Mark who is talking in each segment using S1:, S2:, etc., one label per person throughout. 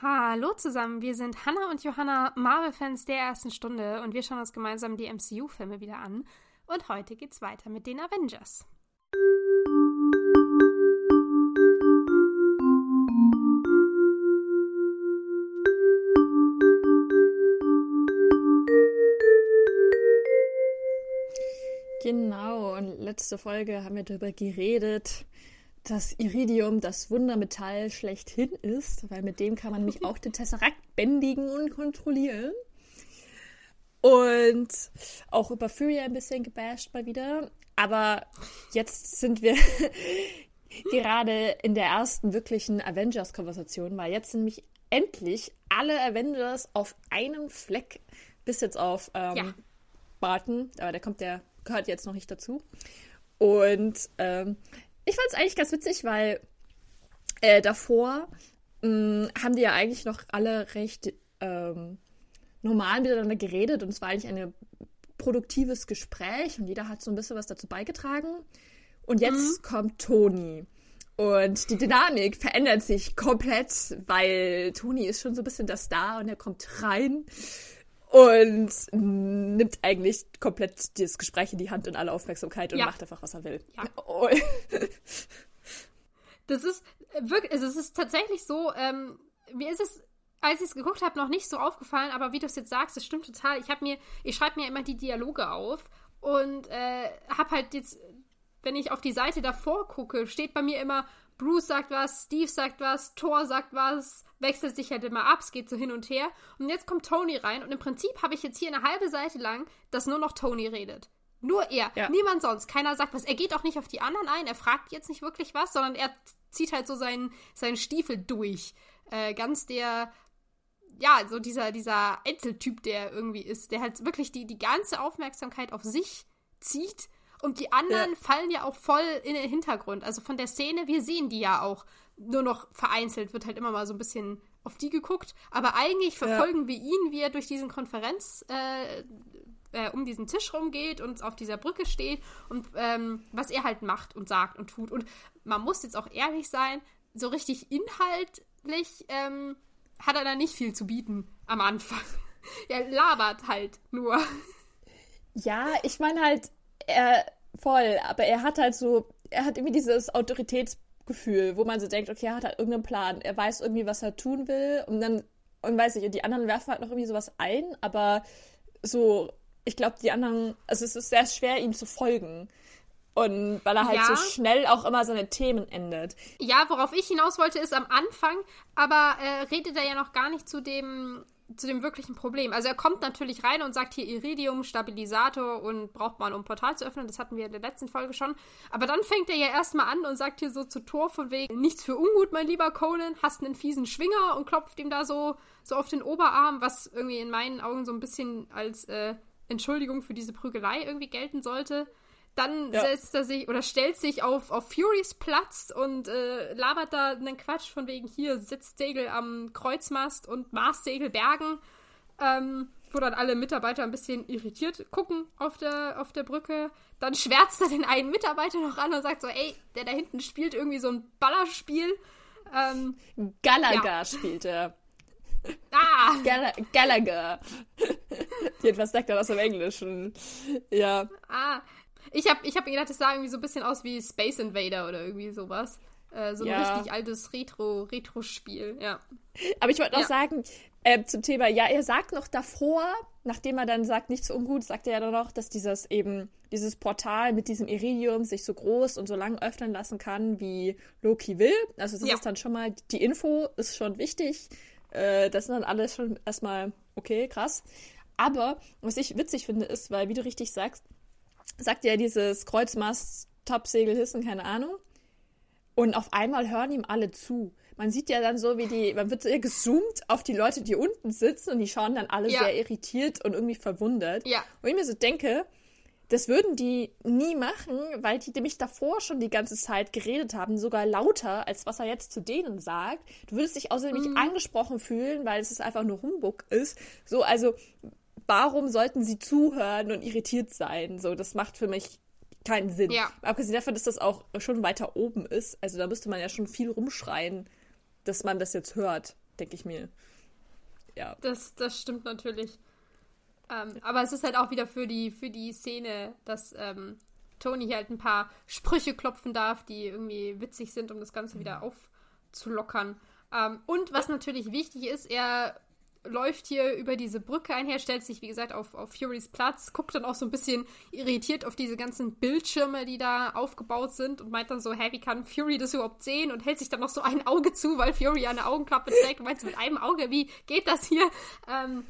S1: Hallo zusammen, wir sind Hannah und Johanna, Marvel-Fans der ersten Stunde und wir schauen uns gemeinsam die MCU-Filme wieder an. Und heute geht's weiter mit den Avengers.
S2: Genau, und letzte Folge haben wir darüber geredet, dass Iridium das Wundermetall schlechthin ist, weil mit dem kann man nämlich auch den Tesseract bändigen und kontrollieren. Und auch über Fury ein bisschen gebasht mal wieder. Aber jetzt sind wir gerade in der ersten wirklichen Avengers-Konversation, weil jetzt sind nämlich endlich alle Avengers auf einem Fleck, bis jetzt auf ähm, ja. Barton, aber der kommt, der gehört jetzt noch nicht dazu. Und ähm, ich fand es eigentlich ganz witzig, weil äh, davor mh, mm, haben die ja eigentlich noch alle recht ähm, normal miteinander geredet und es war eigentlich ein produktives Gespräch und jeder hat so ein bisschen was dazu beigetragen. Und jetzt mhm. kommt Toni. Und die Dynamik verändert sich komplett, weil Toni ist schon so ein bisschen der Star und er kommt rein und nimmt eigentlich komplett das Gespräch in die Hand und alle Aufmerksamkeit und ja. macht einfach, was er will. Ja. Oh.
S1: das ist wirklich, also es ist tatsächlich so, ähm, mir ist es, als ich es geguckt habe, noch nicht so aufgefallen, aber wie du es jetzt sagst, das stimmt total. Ich habe mir, ich schreibe mir immer die Dialoge auf und äh, habe halt jetzt, wenn ich auf die Seite davor gucke, steht bei mir immer Bruce sagt was, Steve sagt was, Thor sagt was, wechselt sich halt immer ab, es geht so hin und her. Und jetzt kommt Tony rein und im Prinzip habe ich jetzt hier eine halbe Seite lang, dass nur noch Tony redet. Nur er, ja. niemand sonst. Keiner sagt was. Er geht auch nicht auf die anderen ein, er fragt jetzt nicht wirklich was, sondern er zieht halt so seinen, seinen Stiefel durch. Äh, ganz der, ja, so dieser, dieser Einzeltyp, der irgendwie ist, der halt wirklich die, die ganze Aufmerksamkeit auf sich zieht und die anderen ja. fallen ja auch voll in den Hintergrund. Also von der Szene, wir sehen die ja auch nur noch vereinzelt, wird halt immer mal so ein bisschen auf die geguckt. Aber eigentlich verfolgen ja. wir ihn, wie er durch diesen Konferenz äh, äh, um diesen Tisch rumgeht und auf dieser Brücke steht und ähm, was er halt macht und sagt und tut. Und man muss jetzt auch ehrlich sein, so richtig inhaltlich ähm, hat er da nicht viel zu bieten am Anfang. er labert halt nur.
S2: Ja, ich meine halt, er voll, aber er hat halt so, er hat irgendwie dieses Autoritätsgefühl, wo man so denkt, okay, er hat halt irgendeinen Plan, er weiß irgendwie, was er tun will und dann, und weiß ich, und die anderen werfen halt noch irgendwie sowas ein, aber so, ich glaube, die anderen, also es ist sehr schwer, ihm zu folgen. Und weil er halt ja. so schnell auch immer seine Themen endet.
S1: Ja, worauf ich hinaus wollte, ist am Anfang, aber äh, redet er ja noch gar nicht zu dem zu dem wirklichen Problem. Also er kommt natürlich rein und sagt hier Iridium, Stabilisator und braucht man, um Portal zu öffnen. Das hatten wir in der letzten Folge schon. Aber dann fängt er ja erstmal an und sagt hier so zu Thor von wegen, nichts für ungut, mein lieber Conan, hast einen fiesen Schwinger und klopft ihm da so, so auf den Oberarm, was irgendwie in meinen Augen so ein bisschen als äh, Entschuldigung für diese Prügelei irgendwie gelten sollte. Dann ja. setzt er sich oder stellt sich auf, auf Furys Platz und äh, labert da einen Quatsch von wegen hier sitzt Segel am Kreuzmast und Marssegel bergen. Ähm, wo dann alle Mitarbeiter ein bisschen irritiert gucken auf der, auf der Brücke. Dann schwärzt er den einen Mitarbeiter noch an und sagt so, ey, der da hinten spielt irgendwie so ein Ballerspiel. Ähm,
S2: Gallagher ja. spielt er.
S1: Ah!
S2: Gall Gallagher. Jedenfalls sagt er das im Englischen. Ja.
S1: Ah, ich habe ich hab gedacht, das sah irgendwie so ein bisschen aus wie Space Invader oder irgendwie sowas. Äh, so ein ja. richtig altes Retro, Retro-Spiel, ja.
S2: Aber ich wollte auch ja. sagen, äh, zum Thema, ja, er sagt noch davor, nachdem er dann sagt, nichts ungut, sagt er ja dann noch, dass dieses eben, dieses Portal mit diesem Iridium sich so groß und so lang öffnen lassen kann, wie Loki will. Also das ja. ist dann schon mal, die Info ist schon wichtig. Äh, das sind dann alles schon erstmal, okay, krass. Aber was ich witzig finde, ist, weil, wie du richtig sagst, sagt ja dieses Kreuzmast, Topsegel, Hissen, keine Ahnung. Und auf einmal hören ihm alle zu. Man sieht ja dann so, wie die, man wird so gezoomt auf die Leute, die unten sitzen und die schauen dann alle ja. sehr irritiert und irgendwie verwundert.
S1: Ja.
S2: Und ich mir so denke, das würden die nie machen, weil die nämlich davor schon die ganze Zeit geredet haben, sogar lauter, als was er jetzt zu denen sagt. Du würdest dich außerdem mhm. nicht angesprochen fühlen, weil es einfach nur Humbug ist. So, also warum sollten sie zuhören und irritiert sein? So, das macht für mich keinen Sinn. Ja. Abgesehen davon, dass das auch schon weiter oben ist. Also da müsste man ja schon viel rumschreien, dass man das jetzt hört. denke ich mir. Ja.
S1: Das, das stimmt natürlich. Ähm, aber es ist halt auch wieder für die, für die Szene, dass ähm, Tony hier halt ein paar Sprüche klopfen darf, die irgendwie witzig sind, um das Ganze wieder aufzulockern. Ähm, und was natürlich wichtig ist, er läuft hier über diese Brücke einher, stellt sich, wie gesagt, auf, auf Furys Platz, guckt dann auch so ein bisschen irritiert auf diese ganzen Bildschirme, die da aufgebaut sind und meint dann so, hä, wie kann Fury das überhaupt sehen? Und hält sich dann noch so ein Auge zu, weil Fury eine Augenklappe trägt und meint so mit einem Auge, wie geht das hier? Ähm,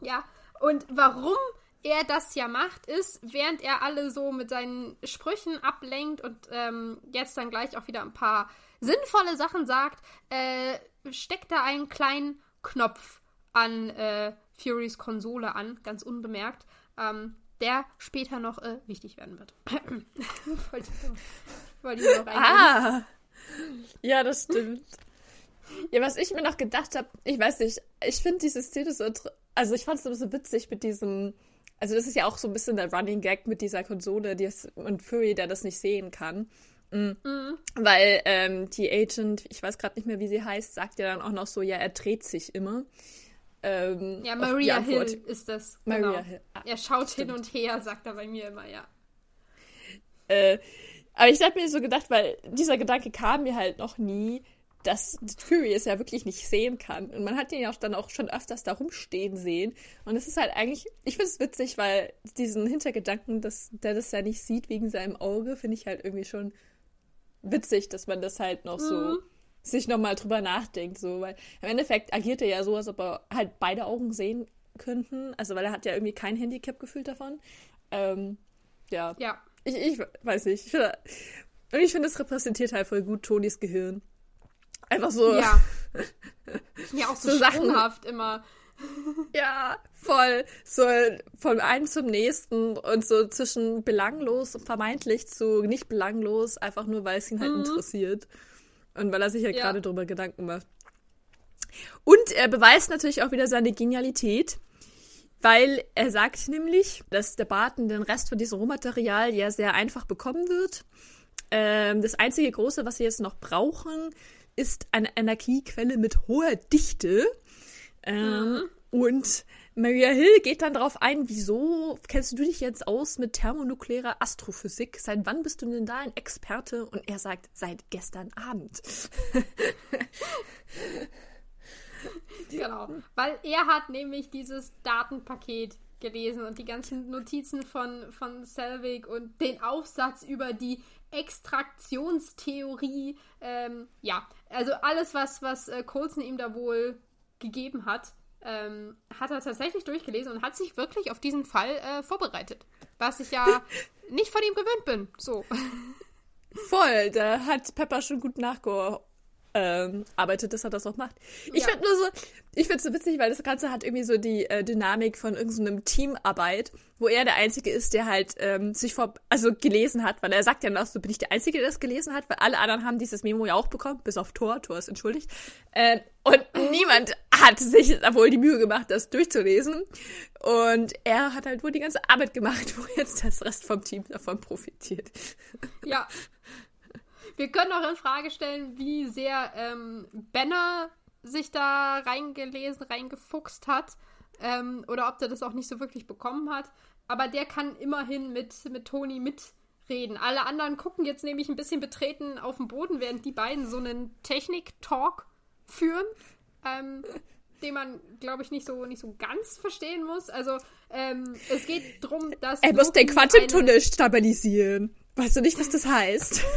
S1: ja, und warum er das ja macht, ist, während er alle so mit seinen Sprüchen ablenkt und ähm, jetzt dann gleich auch wieder ein paar sinnvolle Sachen sagt, äh, steckt da einen kleinen Knopf an äh, Furys Konsole an, ganz unbemerkt, ähm, der später noch äh, wichtig werden wird. wollte ich, wollte ich noch
S2: ah! Ja, das stimmt. Ja, was ich mir noch gedacht habe, ich weiß nicht, ich finde diese Szene so, also ich fand es so witzig mit diesem, also das ist ja auch so ein bisschen der Running Gag mit dieser Konsole die es, und Fury, der das nicht sehen kann. Mhm. Mhm. Weil ähm, die Agent, ich weiß gerade nicht mehr, wie sie heißt, sagt ja dann auch noch so, ja, er dreht sich immer.
S1: Ähm, ja, Maria Hill ist das. Maria genau. Hill. Ah, er schaut stimmt. hin und her, sagt er bei mir immer, ja.
S2: Äh, aber ich habe mir so gedacht, weil dieser Gedanke kam mir halt noch nie, dass Fury es ja wirklich nicht sehen kann. Und man hat ihn ja auch dann auch schon öfters da rumstehen sehen. Und es ist halt eigentlich, ich finde es witzig, weil diesen Hintergedanken, dass der das ja nicht sieht wegen seinem Auge, finde ich halt irgendwie schon witzig, dass man das halt noch mhm. so sich nochmal drüber nachdenkt, so, weil im Endeffekt agiert er ja so, als ob er halt beide Augen sehen könnten, also weil er hat ja irgendwie kein Handicap gefühlt davon. Ähm, ja.
S1: Ja.
S2: Ich, ich weiß nicht. Ich find, und ich finde, es repräsentiert halt voll gut Tonys Gehirn. Einfach so.
S1: Ja. ja, auch so, so sprunghaft immer.
S2: Ja, voll. So von einem zum nächsten und so zwischen belanglos und vermeintlich zu nicht belanglos, einfach nur, weil es ihn halt mhm. interessiert. Und weil er sich ja, ja. gerade darüber Gedanken macht. Und er beweist natürlich auch wieder seine Genialität, weil er sagt nämlich, dass der Barton den Rest von diesem Rohmaterial ja sehr einfach bekommen wird. Ähm, das einzige große, was sie jetzt noch brauchen, ist eine Energiequelle mit hoher Dichte. Ähm, mhm. Und Maria Hill geht dann darauf ein, wieso kennst du dich jetzt aus mit thermonuklearer Astrophysik? Seit wann bist du denn da ein Experte? Und er sagt, seit gestern Abend.
S1: genau, weil er hat nämlich dieses Datenpaket gelesen und die ganzen Notizen von, von Selvig und den Aufsatz über die Extraktionstheorie. Ähm, ja, also alles, was, was äh, Coulson ihm da wohl gegeben hat ähm, hat er tatsächlich durchgelesen und hat sich wirklich auf diesen Fall äh, vorbereitet. Was ich ja nicht von ihm gewöhnt bin. So.
S2: Voll, da hat Pepper schon gut nachgearbeitet, ähm, dass er das auch macht. Ich ja. finde nur so, ich finde es so witzig, weil das Ganze hat irgendwie so die äh, Dynamik von irgendeinem so Teamarbeit, wo er der Einzige ist, der halt ähm, sich vor, also gelesen hat, weil er sagt ja noch so, bin ich der Einzige, der das gelesen hat, weil alle anderen haben dieses Memo ja auch bekommen, bis auf Thor, Thor ist entschuldigt. Äh, und niemand hat sich wohl die Mühe gemacht, das durchzulesen. Und er hat halt wohl die ganze Arbeit gemacht, wo jetzt das Rest vom Team davon profitiert.
S1: Ja. Wir können auch in Frage stellen, wie sehr ähm, Banner sich da reingelesen, reingefuchst hat. Ähm, oder ob der das auch nicht so wirklich bekommen hat. Aber der kann immerhin mit, mit Toni mitreden. Alle anderen gucken jetzt nämlich ein bisschen betreten auf den Boden, während die beiden so einen Technik-Talk führen. Ähm, den man, glaube ich, nicht so, nicht so ganz verstehen muss. Also, ähm, es geht darum, dass.
S2: Er muss den Quantentunnel stabilisieren. Weißt du nicht, was das heißt?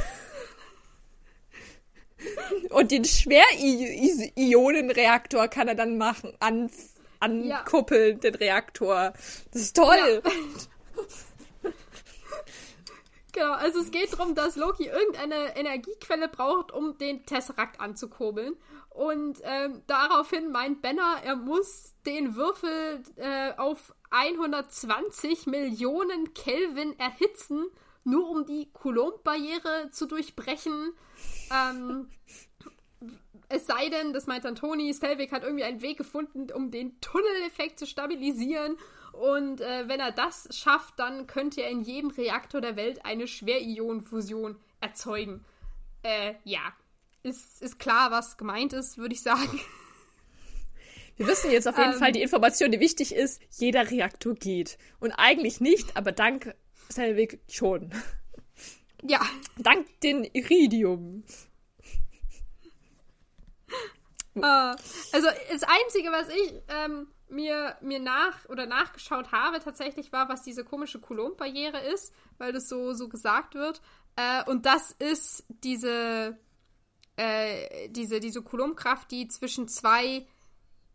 S2: Und den Schwerionenreaktor kann er dann machen, an, ankuppeln, ja. den Reaktor. Das ist toll. Ja.
S1: genau, also es geht darum, dass Loki irgendeine Energiequelle braucht, um den Tesseract anzukurbeln. Und ähm, daraufhin meint Benner, er muss den Würfel äh, auf 120 Millionen Kelvin erhitzen, nur um die Coulomb-Barriere zu durchbrechen. Ähm, es sei denn, das meint dann Tony, Selvig hat irgendwie einen Weg gefunden, um den Tunneleffekt zu stabilisieren. Und äh, wenn er das schafft, dann könnte er in jedem Reaktor der Welt eine Schwerionenfusion erzeugen. Äh, ja, ist, ist klar, was gemeint ist, würde ich sagen.
S2: Wir wissen jetzt auf jeden
S1: Ähm.
S2: Fall die Information, die wichtig ist, jeder Reaktor geht. Und eigentlich nicht, aber dank Selvig schon.
S1: Ja,
S2: Dank den Iridium.
S1: Äh, also das Einzige, was ich ähm, mir, mir nach oder nachgeschaut habe, tatsächlich war, was diese komische Coulomb-Barriere ist, weil das so, so gesagt wird. Äh, und das ist diese, äh, diese, diese Coulomb-Kraft, die zwischen zwei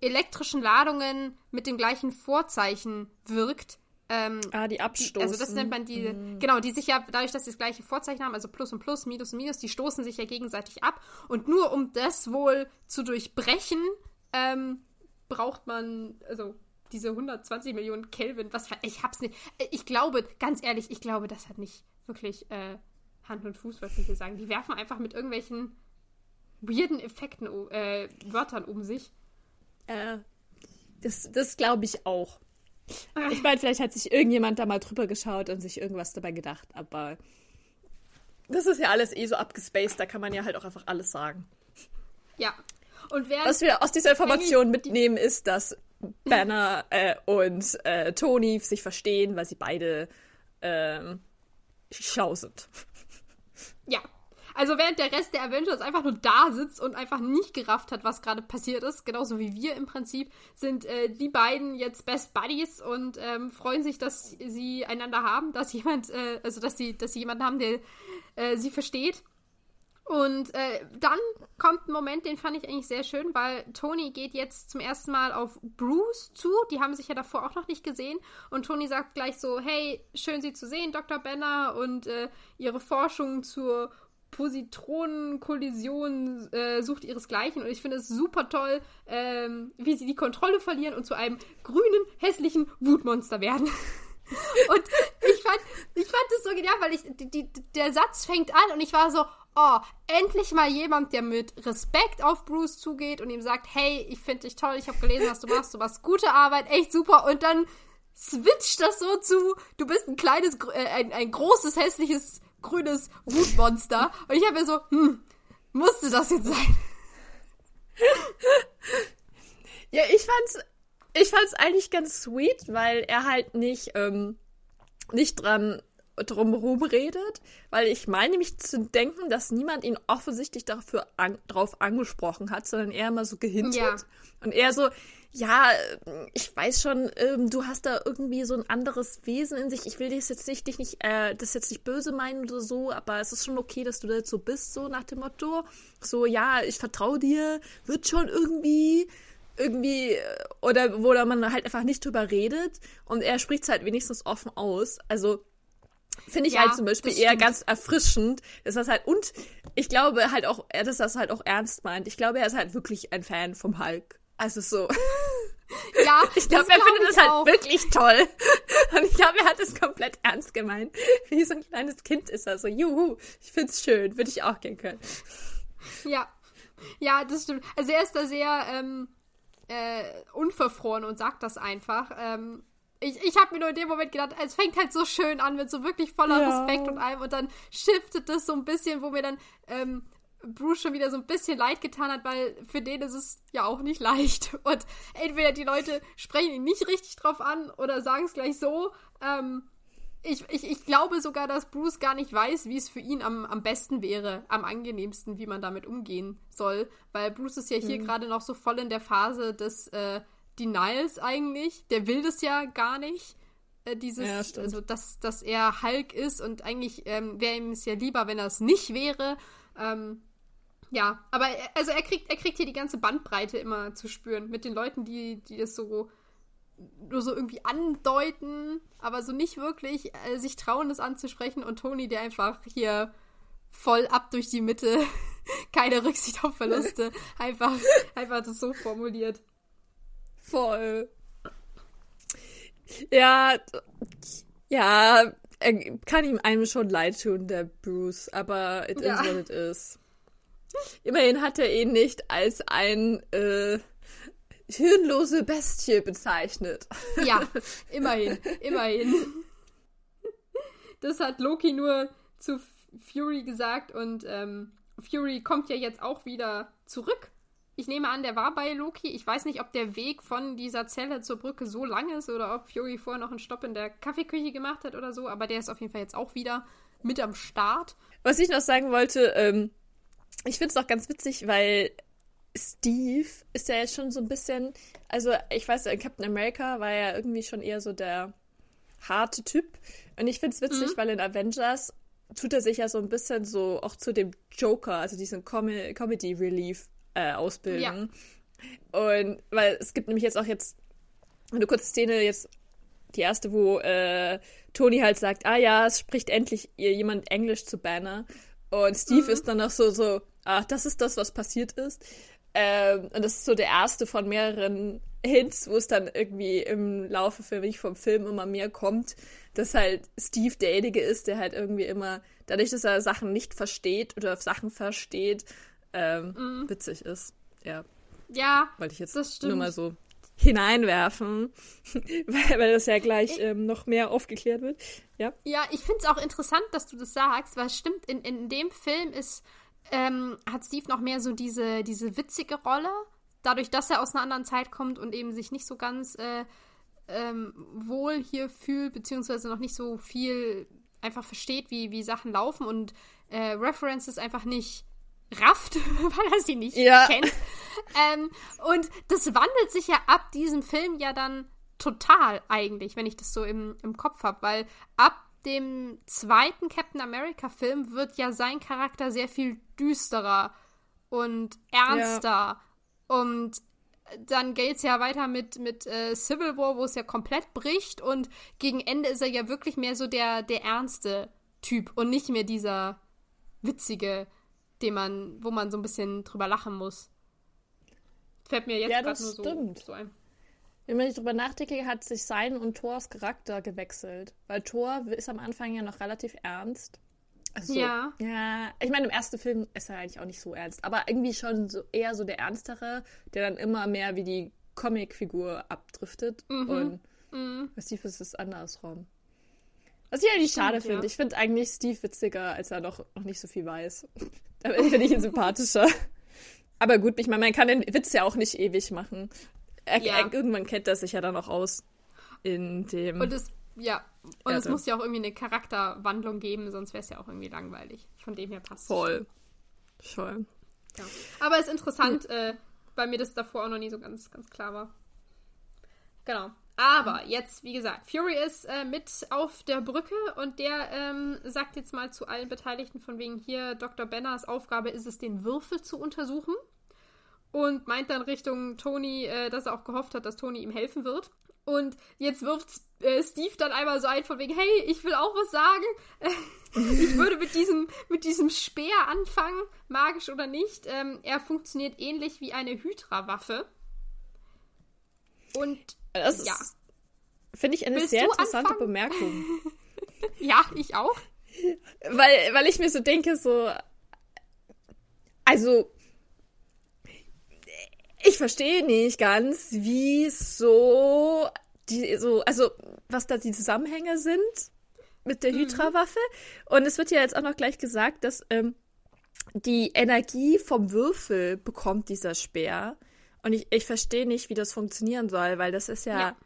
S1: elektrischen Ladungen mit dem gleichen Vorzeichen wirkt. Ähm,
S2: Ah, die Abstoßen.
S1: also das nennt man die, genau, die sich ja, dadurch, dass sie das gleiche Vorzeichen haben, also Plus und Plus, Minus und Minus, die stoßen sich ja gegenseitig ab. Und nur um das wohl zu durchbrechen, ähm, braucht man, also diese 120 Millionen Kelvin, was, ich hab's nicht, äh, ich glaube, ganz ehrlich, ich glaube, das hat nicht wirklich äh, Hand und Fuß, was sie hier sagen. Die werfen einfach mit irgendwelchen weirden Effekten, o- äh, Wörtern um sich.
S2: Äh, das das glaube ich auch. Ich meine, vielleicht hat sich irgendjemand da mal drüber geschaut und sich irgendwas dabei gedacht, aber das ist ja alles eh so abgespaced, da kann man ja halt auch einfach alles sagen.
S1: Ja. Und während
S2: Was wir aus dieser Information mitnehmen, ist, dass Banner äh, und äh, Tony sich verstehen, weil sie beide ähm, schlau sind.
S1: Ja. Also während der Rest der Avengers einfach nur da sitzt und einfach nicht gerafft hat, was gerade passiert ist, genauso wie wir im Prinzip, sind äh, die beiden jetzt Best Buddies und ähm, freuen sich, dass sie einander haben, dass jemand, äh, also dass sie, dass sie jemanden haben, der äh, sie versteht. Und äh, dann kommt ein Moment, den fand ich eigentlich sehr schön, weil Tony geht jetzt zum ersten Mal auf Bruce zu. Die haben sich ja davor auch noch nicht gesehen. Und Tony sagt gleich so, hey, schön Sie zu sehen, Dr. Banner. Und äh, Ihre Forschung zur Positronenkollision äh, sucht ihresgleichen. Und ich finde es super toll, ähm, wie sie die Kontrolle verlieren und zu einem grünen, hässlichen Wutmonster werden. Und ich fand, ich fand das so genial, weil ich, die, die, der Satz fängt an und ich war so, oh, endlich mal jemand, der mit Respekt auf Bruce zugeht und ihm sagt, hey, ich finde dich toll, ich habe gelesen, was du machst, du machst gute Arbeit, echt super. Und dann switcht das so zu, du bist ein kleines, äh, ein, ein großes, hässliches, grünes Wutmonster. Und ich habe mir so, hm, musste das jetzt sein?
S2: Ja, ich fand's, ich fand's eigentlich ganz sweet, weil er halt nicht, ähm, nicht dran drumherum redet, weil ich meine mich zu denken, dass niemand ihn offensichtlich dafür an, drauf angesprochen hat, sondern eher mal so gehintet.
S1: Ja.
S2: Und er so, ja, ich weiß schon, ähm, du hast da irgendwie so ein anderes Wesen in sich. Ich will das jetzt nicht, dich nicht, äh, das jetzt nicht böse meinen oder so, aber es ist schon okay, dass du da jetzt so bist, so nach dem Motto. So, ja, ich vertraue dir, wird schon irgendwie irgendwie äh, oder wo da man halt einfach nicht drüber redet und er spricht es halt wenigstens offen aus. Also finde ich
S1: Ja,
S2: halt zum Beispiel eher ganz erfrischend, dass das halt und ich glaube halt auch, er- dass das halt auch ernst meint. Ich glaube, er ist halt wirklich ein Fan vom Hulk. Also so,
S1: Ja,
S2: ich glaube, er
S1: glaub
S2: findet das halt
S1: auch.
S2: wirklich toll. Und ich glaube, er hat es komplett ernst gemeint. Wie so ein kleines Kind ist er so, juhu, ich find's schön, würde ich auch gern können.
S1: Ja. Ja, das stimmt. Also er ist da sehr ähm, äh, unverfroren und sagt das einfach. Ähm, ich ich habe mir nur in dem Moment gedacht, es fängt halt so schön an mit so wirklich voller
S2: Ja.
S1: Respekt und allem und dann shiftet das so ein bisschen, wo mir dann ähm, Bruce schon wieder so ein bisschen leid getan hat, weil für den ist es ja auch nicht leicht. Und entweder die Leute sprechen ihn nicht richtig drauf an oder sagen es gleich so. Ähm, ich, ich, ich glaube sogar, dass Bruce gar nicht weiß, wie es für ihn am, am besten wäre, am angenehmsten, wie man damit umgehen soll. Weil Bruce ist ja hier
S2: Mhm.
S1: gerade noch so voll in der Phase des äh, Denials eigentlich. Der will das ja gar nicht. Äh, dieses,
S2: Ja,
S1: also dass, dass er Hulk ist und eigentlich ähm, wäre ihm es ja lieber, wenn er es nicht wäre. Ähm, ja, aber er- also er kriegt, er kriegt hier die ganze Bandbreite immer zu spüren mit den Leuten, die, die das so nur so irgendwie andeuten, aber so nicht wirklich äh, sich trauen, das anzusprechen. Und Toni, der einfach hier voll ab durch die Mitte, keine Rücksicht auf Verluste, einfach, einfach das so formuliert.
S2: Voll. Ja, ja, er kann ihm einem schon leid tun, der Bruce, aber it
S1: Ja.
S2: is what it is. Immerhin hat er ihn nicht als ein äh, hirnlose Bestie bezeichnet.
S1: Ja, immerhin, immerhin. Das hat Loki nur zu Fury gesagt und ähm, Fury kommt ja jetzt auch wieder zurück Ich nehme an, der war bei Loki. Ich weiß nicht, ob der Weg von dieser Zelle zur Brücke so lang ist oder ob Fury vorher noch einen Stopp in der Kaffeeküche gemacht hat oder so, aber der ist auf jeden Fall jetzt auch wieder mit am Start.
S2: Was ich noch sagen wollte, ähm, ich finde es auch ganz witzig, weil Steve ist ja jetzt schon so ein bisschen, also ich weiß, in Captain America war ja irgendwie schon eher so der harte Typ. Und ich finde es witzig, mhm. weil in Avengers tut er sich ja so ein bisschen so auch zu dem Joker, also diesen Com Comedy Relief äh, ausbilden. Ja. Und weil es gibt nämlich jetzt auch jetzt eine kurze Szene, jetzt die erste, wo äh, Tony halt sagt, ah ja, es spricht endlich jemand Englisch zu Banner. Und Steve mhm. ist dann noch so, so, ach, das ist das, was passiert ist. Ähm, und das ist so der erste von mehreren Hints, wo es dann irgendwie im Laufe für mich vom Film immer mehr kommt, dass halt Steve derjenige ist, der halt irgendwie immer, dadurch, dass er Sachen nicht versteht oder Sachen versteht, ähm, mhm. witzig ist. Ja.
S1: Ja.
S2: Wollte ich jetzt nur mal so hineinwerfen, weil, weil das ja gleich ich, ähm, noch mehr aufgeklärt wird. Ja,
S1: ja ich finde es auch interessant, dass du das sagst, weil es stimmt, in, in dem Film ist, ähm, hat Steve noch mehr so diese, diese witzige Rolle, dadurch, dass er aus einer anderen Zeit kommt und eben sich nicht so ganz äh, ähm, wohl hier fühlt, beziehungsweise noch nicht so viel einfach versteht, wie, wie Sachen laufen und äh, References einfach nicht rafft, weil er sie nicht ja. kennt. Ähm, und das wandelt sich ja ab diesem Film ja dann total eigentlich, wenn ich das so im, im Kopf habe, weil ab dem zweiten Captain America Film wird ja sein Charakter sehr viel düsterer und ernster ja. und dann geht es ja weiter mit, mit äh, Civil War, wo es ja komplett bricht und gegen Ende ist er ja wirklich mehr so der, der ernste Typ und nicht mehr dieser witzige, den man, wo man so ein bisschen drüber lachen muss. Fällt mir jetzt ja, gerade nur so, so ein.
S2: Wenn man drüber nachdenke, hat sich sein und Thors Charakter gewechselt. Weil Thor ist am Anfang ja noch relativ ernst. Also, ja. Ja, ich meine, im ersten Film ist er eigentlich auch nicht so ernst, aber irgendwie schon so eher so der Ernstere, der dann immer mehr wie die Comicfigur abdriftet. Mhm. Und mhm. Steve ist es andersrum. Was ich eigentlich schade finde. Ja. Ich finde eigentlich Steve witziger, als er noch, noch nicht so viel weiß. da finde ich ihn sympathischer. Aber gut, ich meine, man kann den Witz ja auch nicht ewig machen. Er, ja. er, irgendwann kennt er sich ja dann auch aus in dem.
S1: Und es ja, und es muss ja auch irgendwie eine Charakterwandlung geben, sonst wäre es ja auch irgendwie langweilig. Von dem her passt
S2: es. Voll. Voll.
S1: Ja. Aber es ist interessant, mhm. äh, weil mir das davor auch noch nie so ganz, ganz klar war. Genau. Aber jetzt, wie gesagt, Fury ist äh, mit auf der Brücke und der ähm, sagt jetzt mal zu allen Beteiligten von wegen hier, Dr. Benners Aufgabe ist es, den Würfel zu untersuchen. Und meint dann Richtung Tony, äh, dass er auch gehofft hat, dass Tony ihm helfen wird. Und jetzt wirft äh, Steve dann einmal so ein von wegen, hey, ich will auch was sagen. ich würde mit diesem, mit diesem Speer anfangen, magisch oder nicht. Ähm, er funktioniert ähnlich wie eine Hydra-Waffe. Und
S2: das ja. Finde ich eine Willst sehr interessante anfangen? Bemerkung.
S1: ja, ich auch.
S2: Weil, weil ich mir so denke, so. Also, ich verstehe nicht ganz, wie so die so, also was da die Zusammenhänge sind mit der mhm. Hydra-Waffe. Und es wird ja jetzt auch noch gleich gesagt, dass ähm, die Energie vom Würfel bekommt dieser Speer. Und ich, ich verstehe nicht, wie das funktionieren soll, weil das ist ja, ja.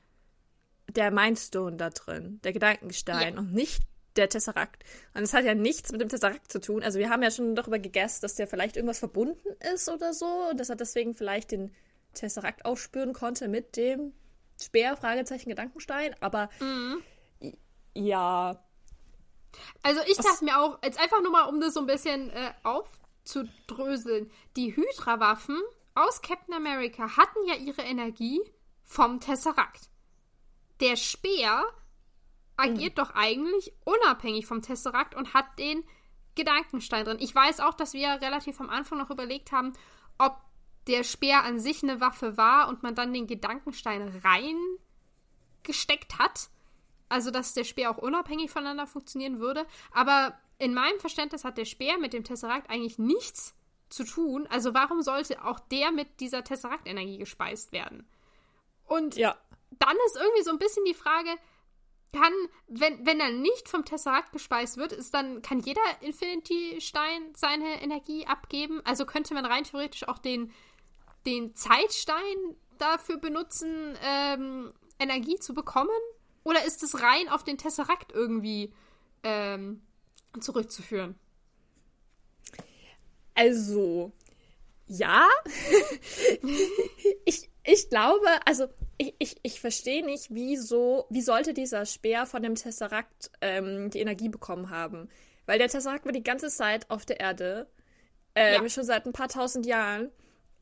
S2: der Mindstone da drin, der Gedankenstein ja. und nicht der Tesseract. Und es hat ja nichts mit dem Tesseract zu tun. Also wir haben ja schon darüber gegessen, dass der vielleicht irgendwas verbunden ist oder so und dass er deswegen vielleicht den Tesseract aufspüren konnte mit dem Speer, Fragezeichen, Gedankenstein. Aber mhm. ja.
S1: Also ich Was? dachte mir auch, jetzt einfach nur mal, um das so ein bisschen äh, aufzudröseln, die Hydra-Waffen aus Captain America hatten ja ihre Energie vom Tesseract. Der Speer agiert mhm. doch eigentlich unabhängig vom Tesseract und hat den Gedankenstein drin. Ich weiß auch, dass wir relativ am Anfang noch überlegt haben, ob der Speer an sich eine Waffe war und man dann den Gedankenstein reingesteckt hat. Also, dass der Speer auch unabhängig voneinander funktionieren würde. Aber in meinem Verständnis hat der Speer mit dem Tesseract eigentlich nichts zu tun. Also, warum sollte auch der mit dieser Tesseract-Energie gespeist werden? Und ja. dann ist irgendwie so ein bisschen die Frage, kann, wenn, wenn er nicht vom Tesseract gespeist wird, ist dann, kann jeder Infinity-Stein seine Energie abgeben? Also könnte man rein theoretisch auch den den Zeitstein dafür benutzen, ähm, Energie zu bekommen? Oder ist es rein auf den Tesseract irgendwie ähm, zurückzuführen?
S2: Also, ja. ich, ich glaube, also ich, ich, ich verstehe nicht, wieso, wie sollte dieser Speer von dem Tesseract ähm, die Energie bekommen haben? Weil der Tesseract war die ganze Zeit auf der Erde, ähm, ja. schon seit ein paar tausend Jahren.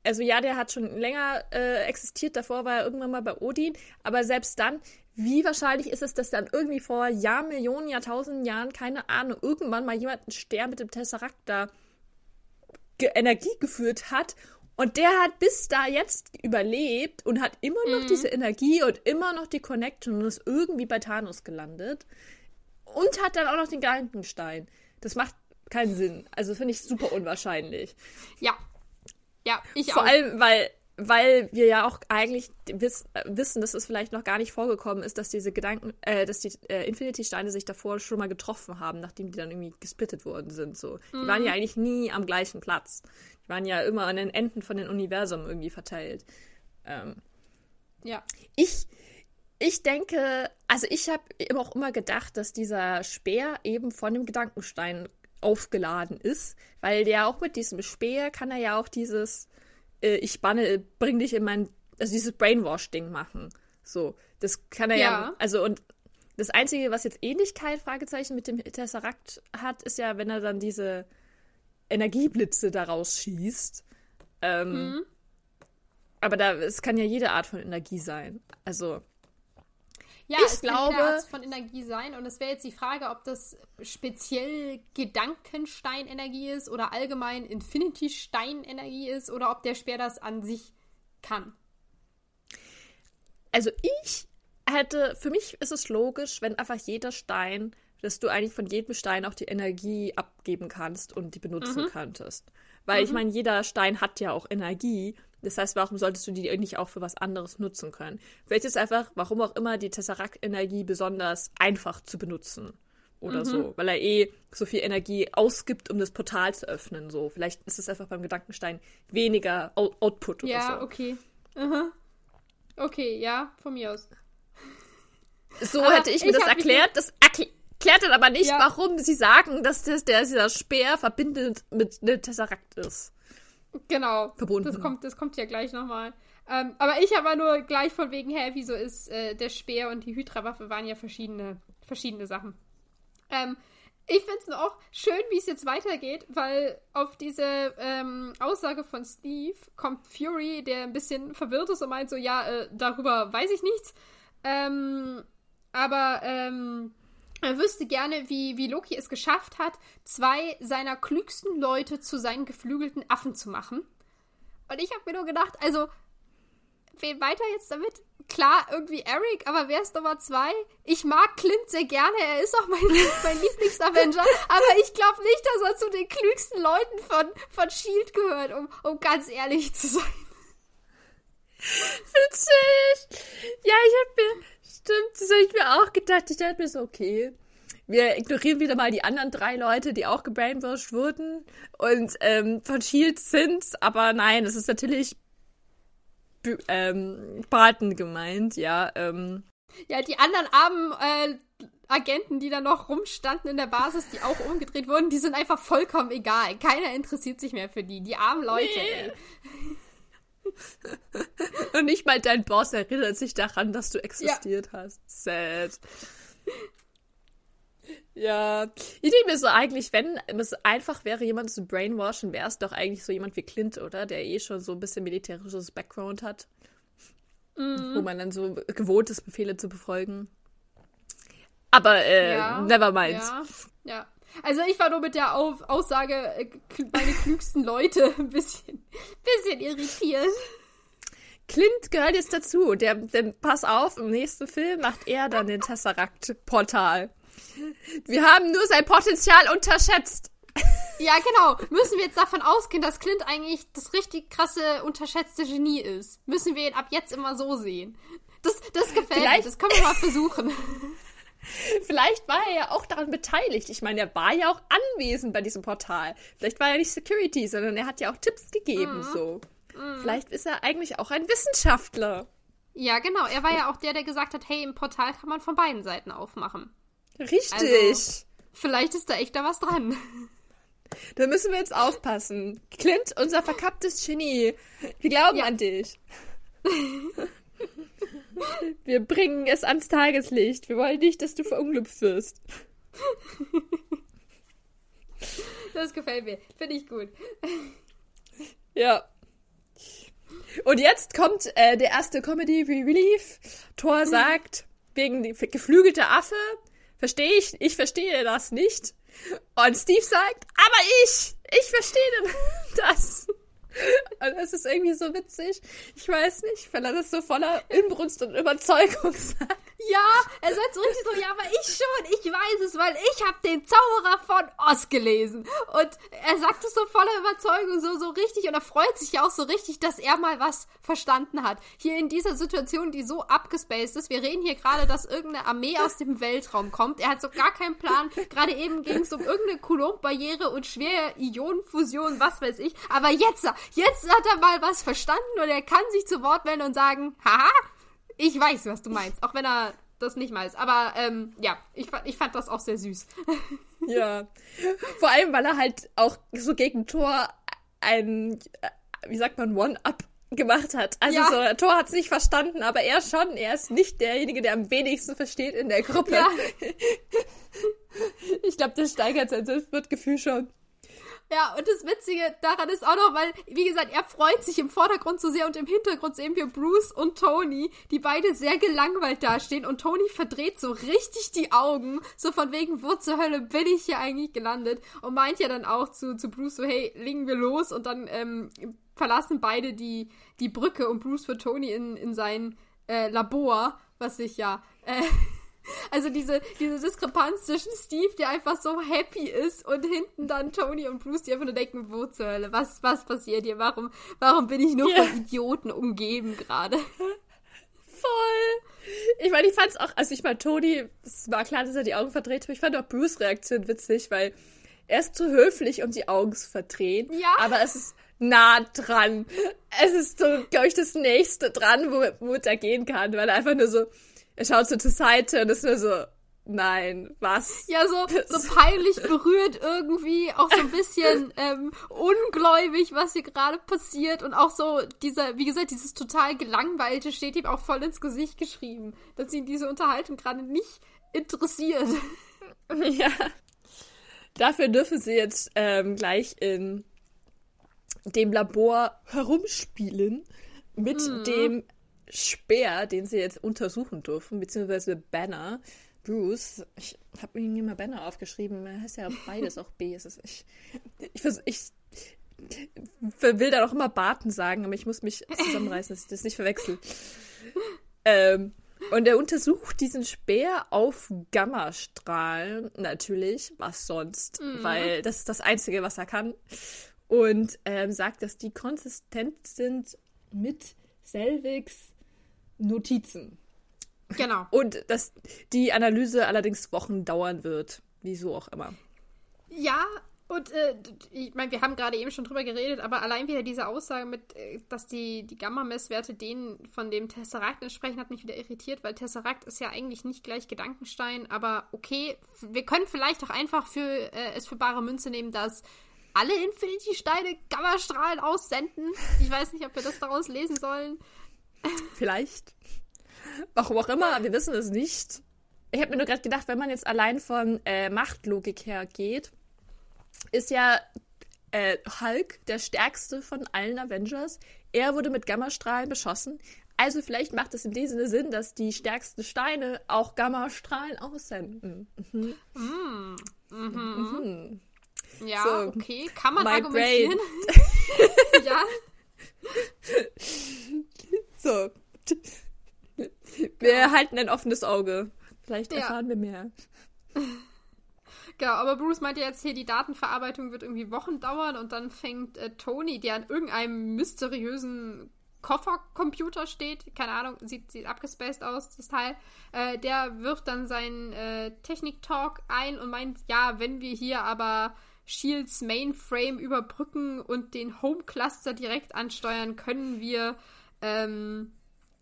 S2: Also ja, der hat schon länger äh, existiert, davor war er irgendwann mal bei Odin, aber selbst dann, wie wahrscheinlich ist es, dass dann irgendwie vor Jahr, Millionen, Jahrtausenden Jahren, keine Ahnung, irgendwann mal jemand einen Stern mit dem Tesseract da Energie geführt hat und der hat bis da jetzt überlebt und hat immer noch mhm. diese Energie und immer noch die Connection und ist irgendwie bei Thanos gelandet. Und hat dann auch noch den Gedankenstein. Das macht keinen Sinn. Also finde ich super unwahrscheinlich.
S1: Ja. Ja, ich
S2: Vor auch. Vor allem, weil weil wir ja auch eigentlich wiss, wissen, dass es vielleicht noch gar nicht vorgekommen ist, dass diese Gedanken, äh, dass die äh, Infinity-Steine sich davor schon mal getroffen haben, nachdem die dann irgendwie gesplittet worden sind. So. Die mhm. waren ja eigentlich nie am gleichen Platz. Die waren ja immer an den Enden von den Universum irgendwie verteilt. Ähm,
S1: ja.
S2: Ich, ich denke, also ich habe auch immer gedacht, dass dieser Speer eben von dem Gedankenstein aufgeladen ist, weil der auch mit diesem Speer kann er ja auch dieses äh, ich banne, bring dich in mein, also dieses Brainwash-Ding machen. So, das kann er ja. ja, also und das Einzige, was jetzt Ähnlichkeit, Fragezeichen, mit dem Tesseract hat, ist ja, wenn er dann diese Energieblitze daraus schießt. Ähm, mhm. Aber da, es kann ja jede Art von Energie sein. Also,
S1: ja, ich es glaube, kann Art von Energie sein. Und es wäre jetzt die Frage, ob das speziell Gedankensteinenergie ist oder allgemein Infinity-Steinenergie ist oder ob der Speer das an sich kann.
S2: Also ich hätte, für mich ist es logisch, wenn einfach jeder Stein, dass du eigentlich von jedem Stein auch die Energie abgeben kannst und die benutzen mhm. könntest. Weil mhm. ich meine, jeder Stein hat ja auch Energie das heißt, warum solltest du die nicht auch für was anderes nutzen können? Vielleicht ist einfach, warum auch immer, die Tesseract-Energie besonders einfach zu benutzen. Oder mhm. so. Weil er eh so viel Energie ausgibt, um das Portal zu öffnen. So. Vielleicht ist es einfach beim Gedankenstein weniger Out Output
S1: ja,
S2: oder so.
S1: Ja, okay. Aha. Okay, ja, von mir aus.
S2: So aber hätte ich mir ich das erklärt. Das erklärt dann aber nicht, ja. warum sie sagen, dass das, der, dieser Speer verbindet mit einem Tesseract ist.
S1: Genau.
S2: Verbunden.
S1: Das kommt, das kommt ja gleich nochmal. Ähm, aber ich habe nur gleich von wegen, hä, wieso ist äh, der Speer und die Hydra-Waffe waren ja verschiedene, verschiedene Sachen. Ähm, ich finde es auch schön, wie es jetzt weitergeht, weil auf diese ähm, Aussage von Steve kommt Fury, der ein bisschen verwirrt ist und meint so, ja, äh, darüber weiß ich nichts. Ähm, aber ähm, er wüsste gerne, wie, wie Loki es geschafft hat, zwei seiner klügsten Leute zu seinen geflügelten Affen zu machen. Und ich habe mir nur gedacht, also, wen weiter jetzt damit? Klar, irgendwie Eric, aber wer ist Nummer zwei? Ich mag Clint sehr gerne, er ist auch mein, mein Lieblings-Avenger, aber ich glaube nicht, dass er zu den klügsten Leuten von, von S.H.I.E.L.D. gehört, um, um ganz ehrlich zu sein.
S2: Witzig! Ja, ich habe mir, Stimmt, das habe ich mir auch gedacht. Ich dachte mir so, okay. Wir ignorieren wieder mal die anderen drei Leute, die auch gebrainwashed wurden und ähm, von Shield sind. Aber nein, es ist natürlich ähm, Braten gemeint, ja. Ähm.
S1: Ja, die anderen armen äh, Agenten, die da noch rumstanden in der Basis, die auch umgedreht wurden, die sind einfach vollkommen egal. Keiner interessiert sich mehr für die. Die armen Leute, nee. ey.
S2: Und nicht mal dein Boss erinnert sich daran, dass du existiert ja. hast. Sad. Ja, ich denke mir so eigentlich, wenn es einfach wäre, jemanden zu brainwashen, wäre es doch eigentlich so jemand wie Clint, oder? Der eh schon so ein bisschen militärisches Background hat. Mhm. Wo man dann so gewohnt ist, Befehle zu befolgen. Aber, äh, ja, never mind.
S1: Ja, ja. Also ich war nur mit der Auf Aussage, äh, meine klügsten Leute, ein bisschen, bisschen irritiert.
S2: Clint gehört jetzt dazu. Der, der, pass auf, im nächsten Film macht er dann den Tesseract-Portal. Wir haben nur sein Potenzial unterschätzt.
S1: Ja, genau. Müssen wir jetzt davon ausgehen, dass Clint eigentlich das richtig krasse, unterschätzte Genie ist? Müssen wir ihn ab jetzt immer so sehen? Das, das gefällt Vielleicht. mir. Das können wir mal versuchen.
S2: Vielleicht war er ja auch daran beteiligt. Ich meine, er war ja auch anwesend bei diesem Portal. Vielleicht war er nicht Security, sondern er hat ja auch Tipps gegeben, mhm. so. Mhm. Vielleicht ist er eigentlich auch ein Wissenschaftler.
S1: Ja, genau. Er war ja auch der, der gesagt hat, hey, im Portal kann man von beiden Seiten aufmachen.
S2: Richtig. Also,
S1: vielleicht ist da echt da was dran.
S2: Da müssen wir jetzt aufpassen. Clint, unser verkapptes Genie. Wir glauben ja. an dich. Wir bringen es ans Tageslicht. Wir wollen nicht, dass du verunglückt wirst.
S1: Das gefällt mir. Finde ich gut.
S2: Ja. Und jetzt kommt äh, der erste Comedy Relief. Thor sagt, wegen die geflügelte Affe, verstehe ich, ich verstehe das nicht. Und Steve sagt, aber ich, ich verstehe das. Und das ist irgendwie so witzig. Ich weiß nicht, weil er das so voller Inbrunst und Überzeugung sagt.
S1: Ja, er sagt so richtig so, ja, aber ich schon, ich weiß es, weil ich habe den Zauberer von Oz gelesen. Und er sagt es so voller Überzeugung, so, so richtig, und er freut sich ja auch so richtig, dass er mal was verstanden hat. Hier in dieser Situation, die so abgespaced ist, wir reden hier gerade, dass irgendeine Armee aus dem Weltraum kommt. Er hat so gar keinen Plan. Gerade eben ging es um irgendeine Coulomb-Barriere und schwere Ionenfusion, was weiß ich. Aber jetzt, jetzt hat er mal was verstanden und er kann sich zu Wort melden und sagen, haha, ich weiß, was du meinst, auch wenn er das nicht weiß. Aber ähm, ja, ich, ich fand das auch sehr süß.
S2: ja. Vor allem, weil er halt auch so gegen Thor ein, äh, wie sagt man, One-Up gemacht hat. Also ja. so, Thor hat es nicht verstanden, aber er schon. Er ist nicht derjenige, der am wenigsten versteht in der Gruppe. Ja. ich glaube, das steigert sein Selbstwertgefühl schon.
S1: Ja, und das Witzige daran ist auch noch, weil, wie gesagt, er freut sich im Vordergrund so sehr und im Hintergrund sehen wir Bruce und Tony, die beide sehr gelangweilt dastehen und Tony verdreht so richtig die Augen, so von wegen, wo zur Hölle bin ich hier eigentlich gelandet? Und meint ja dann auch zu, zu Bruce so, hey, legen wir los und dann ähm, verlassen beide die, die Brücke und Bruce für Tony in, in sein äh, Labor, was sich ja äh, also diese, diese Diskrepanz zwischen Steve, der einfach so happy ist, und hinten dann Tony und Bruce, die einfach nur denken, wo zur Hölle, was, was passiert hier? Warum, warum bin ich nur yeah. von Idioten umgeben gerade?
S2: Voll! Ich meine, ich fand's auch, also ich meine, Tony, es war klar, dass er die Augen verdreht, aber ich fand auch Bruce Reaktion witzig, weil er ist zu höflich, um die Augen zu verdrehen. Ja. Aber es ist nah dran. Es ist so, glaube ich, das nächste dran, wo, wo er gehen kann, weil er einfach nur so, er schaut so zur Seite und ist nur so, nein, was?
S1: Ja, so, so peinlich berührt irgendwie, auch so ein bisschen ähm, ungläubig, was hier gerade passiert und auch so dieser, wie gesagt, dieses total gelangweilte steht ihm auch voll ins Gesicht geschrieben, dass ihn diese Unterhaltung gerade nicht interessiert.
S2: Ja. Dafür dürfen sie jetzt ähm, gleich in dem Labor herumspielen mit mhm. dem Speer, den sie jetzt untersuchen dürfen, beziehungsweise Banner. Bruce, ich habe mir immer Banner aufgeschrieben, er heißt ja beides auch B. Es ist, ich, ich, ich, will da doch immer Barten sagen, aber ich muss mich zusammenreißen, dass ich das nicht verwechsel. Ähm, und er untersucht diesen Speer auf Gammastrahlen, natürlich, was sonst, mhm. weil das ist das Einzige, was er kann. Und ähm, sagt, dass die konsistent sind mit Selvigs Notizen.
S1: Genau.
S2: Und dass die Analyse allerdings Wochen dauern wird. Wieso auch immer.
S1: Ja, und äh, ich meine, wir haben gerade eben schon drüber geredet, aber allein wieder diese Aussage mit, äh, dass die, die Gamma-Messwerte denen von dem Tesserakt entsprechen, hat mich wieder irritiert, weil Tesserakt ist ja eigentlich nicht gleich Gedankenstein, aber okay, wir können vielleicht auch einfach für äh, es für bare Münze nehmen, dass alle Infinity-Steine Gammastrahlen aussenden. Ich weiß nicht, ob wir das daraus lesen sollen.
S2: Vielleicht. Warum auch immer, wir wissen es nicht. Ich habe mir nur gerade gedacht, wenn man jetzt allein von äh, Machtlogik her geht, ist ja äh, Hulk der stärkste von allen Avengers. Er wurde mit Gammastrahlen beschossen. Also vielleicht macht es in diesem Sinne Sinn, dass die stärksten Steine auch Gammastrahlen aussenden. Mhm. Mm.
S1: Mhm. Ja, so, okay. Kann man argumentieren. ja.
S2: So. Wir halten ein offenes Auge. Vielleicht erfahren ja. wir mehr.
S1: Genau, aber Bruce meinte jetzt hier, die Datenverarbeitung wird irgendwie Wochen dauern und dann fängt äh, Tony, der an irgendeinem mysteriösen Koffercomputer steht, keine Ahnung, sieht, sieht abgespaced aus, das Teil, äh, der wirft dann seinen äh, Technik-Talk ein und meint, ja, wenn wir hier aber Shields Mainframe überbrücken und den Home Cluster direkt ansteuern, können wir ähm,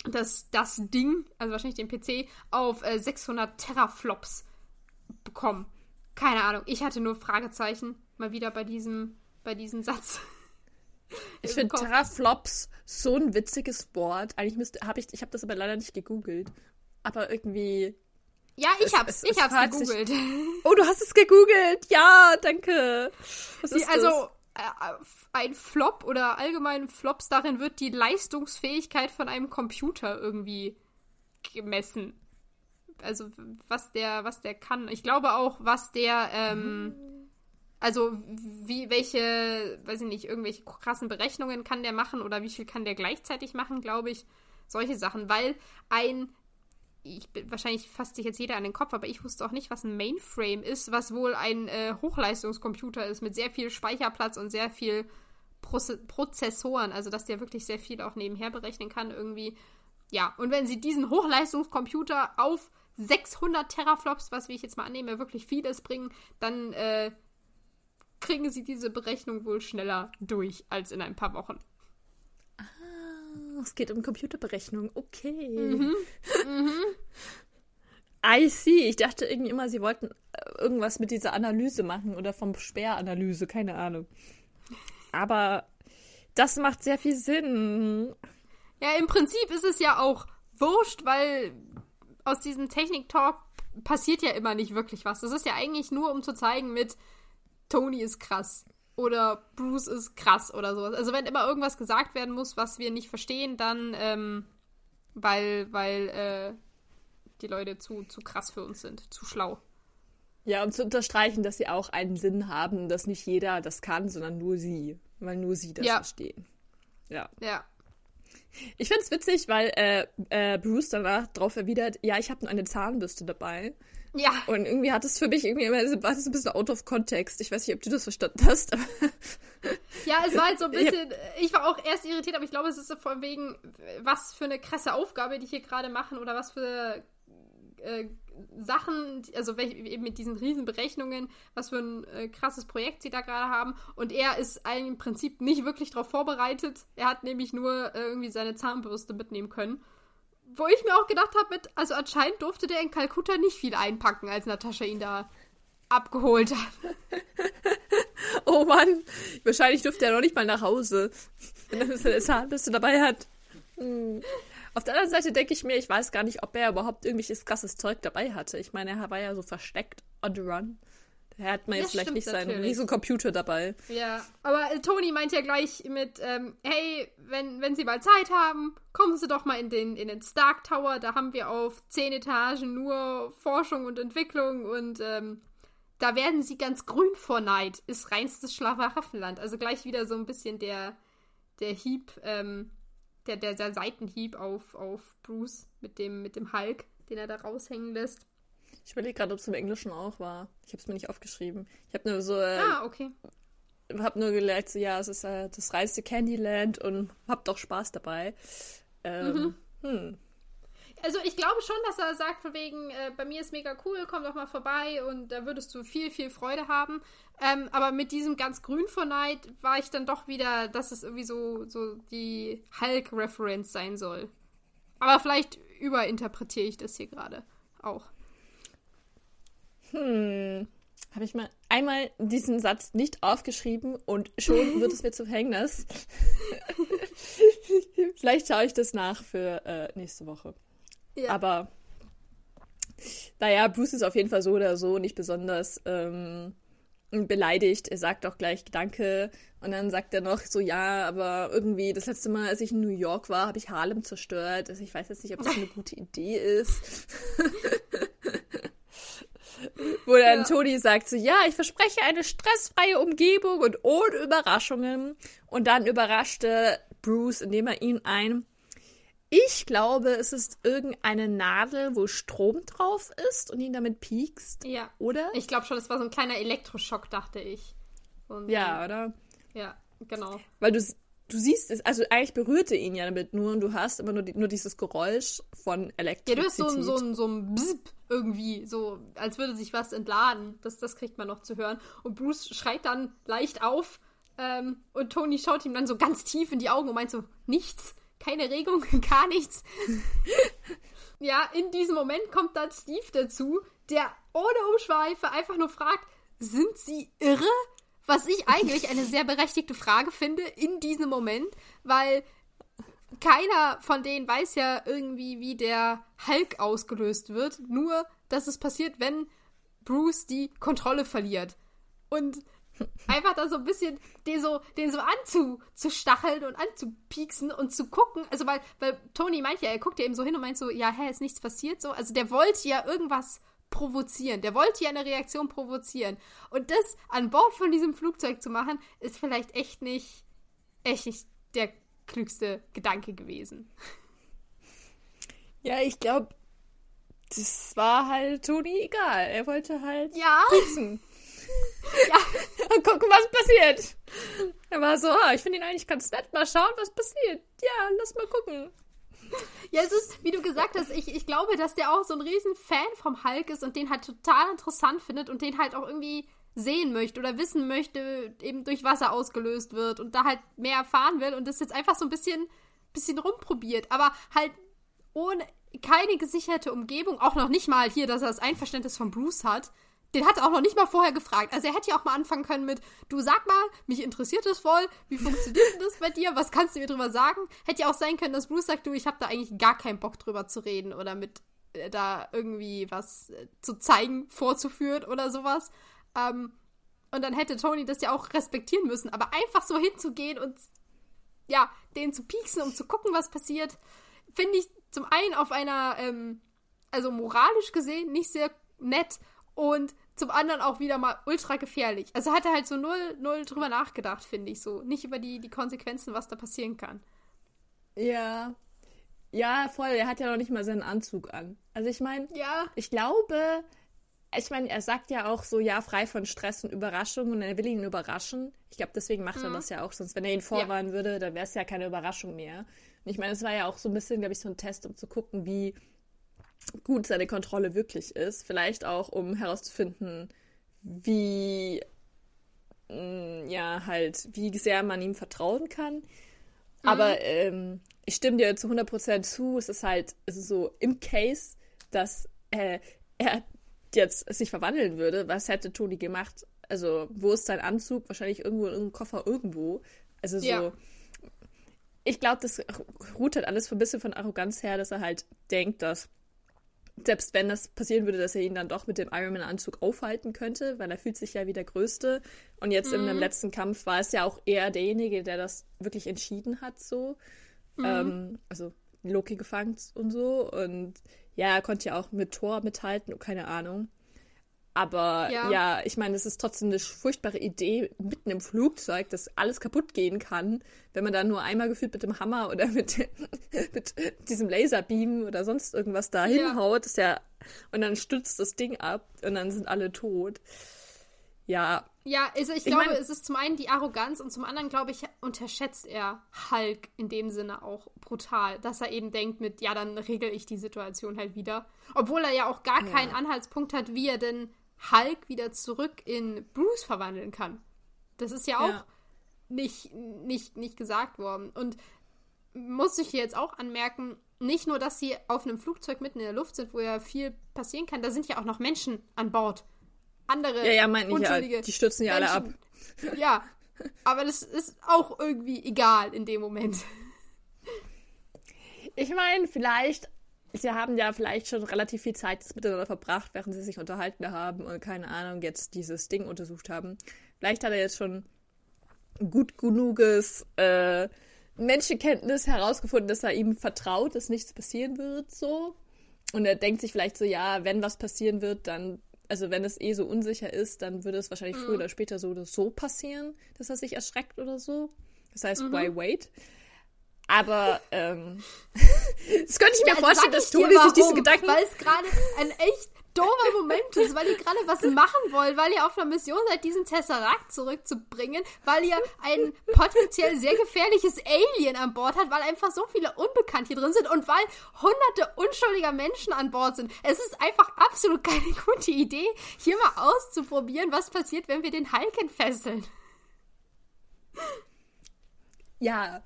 S1: das, das Ding, also wahrscheinlich den PC, auf äh, 600 Teraflops bekommen. Keine Ahnung. Ich hatte nur Fragezeichen mal wieder bei diesem, bei diesem Satz.
S2: Ich finde Teraflops so ein witziges Wort. Eigentlich müsste, habe ich, ich habe das aber leider nicht gegoogelt. Aber irgendwie.
S1: Ja, ich hab's, es, es, ich hab's gegoogelt. Sich...
S2: Oh, du hast es gegoogelt. Ja, danke.
S1: Was ist also, äh, ein Flop oder allgemein Flops, darin wird die Leistungsfähigkeit von einem Computer irgendwie gemessen. Also, was der, was der kann. Ich glaube auch, was der, ähm, also, wie, welche, weiß ich nicht, irgendwelche krassen Berechnungen kann der machen oder wie viel kann der gleichzeitig machen, glaube ich. Solche Sachen, weil ein, ich wahrscheinlich fasst sich jetzt jeder an den Kopf, aber ich wusste auch nicht, was ein Mainframe ist, was wohl ein äh, Hochleistungskomputer ist mit sehr viel Speicherplatz und sehr viel Proze Prozessoren, also dass der wirklich sehr viel auch nebenher berechnen kann irgendwie. Ja, und wenn sie diesen Hochleistungskomputer auf 600 Teraflops, was wie ich jetzt mal annehme, wirklich vieles bringen, dann äh, kriegen sie diese Berechnung wohl schneller durch als in ein paar Wochen.
S2: Es geht um Computerberechnung. Okay. Mhm. Mhm. I see. Ich dachte irgendwie immer, sie wollten äh, irgendwas mit dieser Analyse machen oder vom Sperranalyse, keine Ahnung. Aber das macht sehr viel Sinn.
S1: Ja, im Prinzip ist es ja auch wurscht, weil aus diesem Technik-Talk passiert ja immer nicht wirklich was. Das ist ja eigentlich nur, um zu zeigen mit, Tony ist krass oder Bruce ist krass oder sowas. Also wenn immer irgendwas gesagt werden muss, was wir nicht verstehen, dann ähm, weil, weil äh, die Leute zu, zu krass für uns sind, zu schlau.
S2: Ja, und zu unterstreichen, dass sie auch einen Sinn haben, dass nicht jeder das kann, sondern nur sie, weil nur sie das ja. verstehen. Ja.
S1: Ja.
S2: Ich finde es witzig, weil äh, äh, Bruce danach darauf erwidert, ja, ich habe nur eine Zahnbürste dabei.
S1: Ja.
S2: Und irgendwie hat es für mich irgendwie immer, war das ein bisschen out of context. Ich weiß nicht, ob du das verstanden hast.
S1: ja, es war halt so ein bisschen, ich war auch erst irritiert, aber ich glaube, es ist so von wegen, was für eine krasse Aufgabe die hier gerade machen oder was für äh, Sachen, also eben mit diesen riesen Berechnungen, was für ein äh, krasses Projekt sie da gerade haben. Und er ist im Prinzip nicht wirklich darauf vorbereitet. Er hat nämlich nur äh, irgendwie seine Zahnbürste mitnehmen können wo ich mir auch gedacht habe, mit, also anscheinend durfte der in Kalkutta nicht viel einpacken, als Natascha ihn da abgeholt hat.
S2: oh Mann, wahrscheinlich durfte er noch nicht mal nach Hause, wenn er seine Zahnbürste dabei hat. Hm. Auf der anderen Seite denke ich mir, ich weiß gar nicht, ob er überhaupt irgendwelches krasses Zeug dabei hatte. Ich meine, er war ja so versteckt on the run. Er hat man jetzt vielleicht nicht seinen riesen Computer dabei.
S1: Ja, aber äh, Toni meint ja gleich mit, ähm, hey, wenn, wenn Sie mal Zeit haben, kommen Sie doch mal in den, in den Stark Tower. Da haben wir auf zehn Etagen nur Forschung und Entwicklung und ähm, da werden Sie ganz grün vor Neid. Ist reinstes Schlafwaffeland. Also gleich wieder so ein bisschen der, der Hieb, ähm, der, der, der Seitenhieb auf, auf Bruce mit dem, mit dem Hulk, den er da raushängen lässt.
S2: Ich überlege gerade, ob es im Englischen auch war. Ich habe es mir nicht aufgeschrieben. Ich habe nur so. Äh,
S1: ah, okay.
S2: Hab nur gelernt, so, ja, es ist äh, das reiste Candyland und hab doch Spaß dabei. Ähm, mhm. hm.
S1: Also ich glaube schon, dass er sagt, von wegen, äh, bei mir ist mega cool, komm doch mal vorbei und da würdest du viel, viel Freude haben. Ähm, aber mit diesem ganz grün vor Neid war ich dann doch wieder, dass es irgendwie so, so die Hulk-Reference sein soll. Aber vielleicht überinterpretiere ich das hier gerade auch.
S2: Hm. Habe ich mal einmal diesen Satz nicht aufgeschrieben und schon wird es mir zum Verhängnis. Vielleicht schaue ich das nach für äh, nächste Woche. Ja. Aber naja, Bruce ist auf jeden Fall so oder so nicht besonders ähm, beleidigt. Er sagt auch gleich Danke und dann sagt er noch so, ja, aber irgendwie das letzte Mal, als ich in New York war, habe ich Harlem zerstört. Also ich weiß jetzt nicht, ob das eine gute Idee ist. Wo dann ja. Toni sagt so, ja, ich verspreche eine stressfreie Umgebung und ohne Überraschungen. Und dann überraschte Bruce, indem er ihn ein ich glaube, es ist irgendeine Nadel, wo Strom drauf ist und ihn damit piekst.
S1: Ja.
S2: Oder?
S1: Ich glaube schon, das war so ein kleiner Elektroschock, dachte ich.
S2: Und, ja, oder?
S1: Ja, genau.
S2: Weil du, du siehst es, also eigentlich berührte ihn ja damit nur und du hast immer nur, die, nur dieses Geräusch von Elektrizität.
S1: Ja, du hast so ein, so ein, so ein Bzip irgendwie, so als würde sich was entladen. Das, das kriegt man noch zu hören. Und Bruce schreit dann leicht auf ähm, und Tony schaut ihm dann so ganz tief in die Augen und meint so, nichts, keine Regung, gar nichts. ja, in diesem Moment kommt dann Steve dazu, der ohne Umschweife einfach nur fragt, sind sie irre? Was ich eigentlich eine sehr berechtigte Frage finde in diesem Moment, weil keiner von denen weiß ja irgendwie, wie der Hulk ausgelöst wird. Nur, dass es passiert, wenn Bruce die Kontrolle verliert. Und einfach da so ein bisschen den so, den so anzustacheln und anzupieksen und zu gucken. Also, weil, weil Tony meint ja, er guckt ja eben so hin und meint so, ja, hä, ist nichts passiert so. Also, der wollte ja irgendwas provozieren. Der wollte ja eine Reaktion provozieren. Und das an Bord von diesem Flugzeug zu machen, ist vielleicht echt nicht, echt nicht der klügste Gedanke gewesen.
S2: Ja, ich glaube, das war halt Toni egal. Er wollte halt
S1: ja.
S2: Putzen. ja. Und gucken, was passiert. Er war so, oh, ich finde ihn eigentlich ganz nett. Mal schauen, was passiert. Ja, lass mal gucken.
S1: Ja, es ist, wie du gesagt hast, ich, ich glaube, dass der auch so ein riesen Fan vom Hulk ist und den halt total interessant findet und den halt auch irgendwie sehen möchte oder wissen möchte, eben durch Wasser ausgelöst wird und da halt mehr erfahren will und das jetzt einfach so ein bisschen, bisschen rumprobiert. Aber halt ohne keine gesicherte Umgebung, auch noch nicht mal hier, dass er das Einverständnis von Bruce hat den hat er auch noch nicht mal vorher gefragt. Also er hätte ja auch mal anfangen können mit, du sag mal, mich interessiert das voll, wie funktioniert das bei dir, was kannst du mir drüber sagen? Hätte ja auch sein können, dass Bruce sagt, du, ich habe da eigentlich gar keinen Bock drüber zu reden oder mit äh, da irgendwie was äh, zu zeigen, vorzuführen oder sowas. Ähm, und dann hätte Tony das ja auch respektieren müssen. Aber einfach so hinzugehen und ja, den zu pieksen, um zu gucken, was passiert, finde ich zum einen auf einer, ähm, also moralisch gesehen, nicht sehr nett und zum anderen auch wieder mal ultra gefährlich. Also hat er halt so null, null drüber nachgedacht, finde ich so. Nicht über die, die Konsequenzen, was da passieren kann.
S2: Ja. Ja, voll. Er hat ja noch nicht mal seinen Anzug an. Also ich meine,
S1: ja.
S2: ich glaube, ich meine, er sagt ja auch so, ja, frei von Stress und Überraschung und er will ihn überraschen. Ich glaube, deswegen macht mhm. er das ja auch. Sonst, wenn er ihn vorwarnen ja. würde, dann wäre es ja keine Überraschung mehr. Und ich meine, es war ja auch so ein bisschen, glaube ich, so ein Test, um zu gucken, wie gut seine Kontrolle wirklich ist. Vielleicht auch, um herauszufinden, wie, mm, ja, halt, wie sehr man ihm vertrauen kann. Mhm. Aber ähm, ich stimme dir zu 100% zu. Es ist halt, es ist so im Case, dass äh, er jetzt sich verwandeln würde. Was hätte Toni gemacht? Also, wo ist sein Anzug? Wahrscheinlich irgendwo in irgendeinem Koffer irgendwo. Also so. Ja. Ich glaube, das ruht halt alles ein bisschen von Arroganz her, dass er halt denkt, dass selbst wenn das passieren würde, dass er ihn dann doch mit dem Ironman-Anzug aufhalten könnte, weil er fühlt sich ja wie der Größte. Und jetzt mhm. in dem letzten Kampf war es ja auch eher derjenige, der das wirklich entschieden hat, so. Mhm. Ähm, also Loki gefangen und so. Und ja, er konnte ja auch mit Thor mithalten, keine Ahnung. Aber ja, ja ich meine, es ist trotzdem eine furchtbare Idee, mitten im Flugzeug, dass alles kaputt gehen kann, wenn man da nur einmal gefühlt mit dem Hammer oder mit, mit diesem Laserbeam oder sonst irgendwas da ja. hinhaut. Ist ja, und dann stützt das Ding ab und dann sind alle tot. Ja.
S1: Ja, also ich, ich glaube, mein, es ist zum einen die Arroganz und zum anderen, glaube ich, unterschätzt er Hulk in dem Sinne auch brutal, dass er eben denkt mit, ja, dann regel ich die Situation halt wieder. Obwohl er ja auch gar ja. keinen Anhaltspunkt hat, wie er denn Hulk wieder zurück in Bruce verwandeln kann. Das ist ja auch ja. Nicht, nicht, nicht gesagt worden. Und muss ich hier jetzt auch anmerken, nicht nur, dass sie auf einem Flugzeug mitten in der Luft sind, wo ja viel passieren kann, da sind ja auch noch Menschen an Bord. Andere.
S2: Ja, ja, meint nicht ja, die stürzen ja alle ab.
S1: Ja, aber das ist auch irgendwie egal in dem Moment.
S2: Ich meine, vielleicht sie haben ja vielleicht schon relativ viel Zeit miteinander verbracht, während sie sich unterhalten haben und keine Ahnung, jetzt dieses Ding untersucht haben. Vielleicht hat er jetzt schon gut genuges äh, Menschenkenntnis herausgefunden, dass er ihm vertraut, dass nichts passieren wird, so. Und er denkt sich vielleicht so, ja, wenn was passieren wird, dann, also wenn es eh so unsicher ist, dann würde es wahrscheinlich mhm. früher oder später so oder so passieren, dass er sich erschreckt oder so. Das heißt, mhm. why wait? Aber ähm, das könnte ich mir ja, vorstellen, dass Toni sich diese Gedanken.
S1: Weil es gerade ein echt doofer Moment ist, weil ihr gerade was machen wollt, weil ihr auf einer Mission seid, diesen Tesseract zurückzubringen, weil ihr ein potenziell sehr gefährliches Alien an Bord habt, weil einfach so viele Unbekannte hier drin sind und weil hunderte unschuldiger Menschen an Bord sind. Es ist einfach absolut keine gute Idee, hier mal auszuprobieren, was passiert, wenn wir den Hulk entfesseln.
S2: Ja.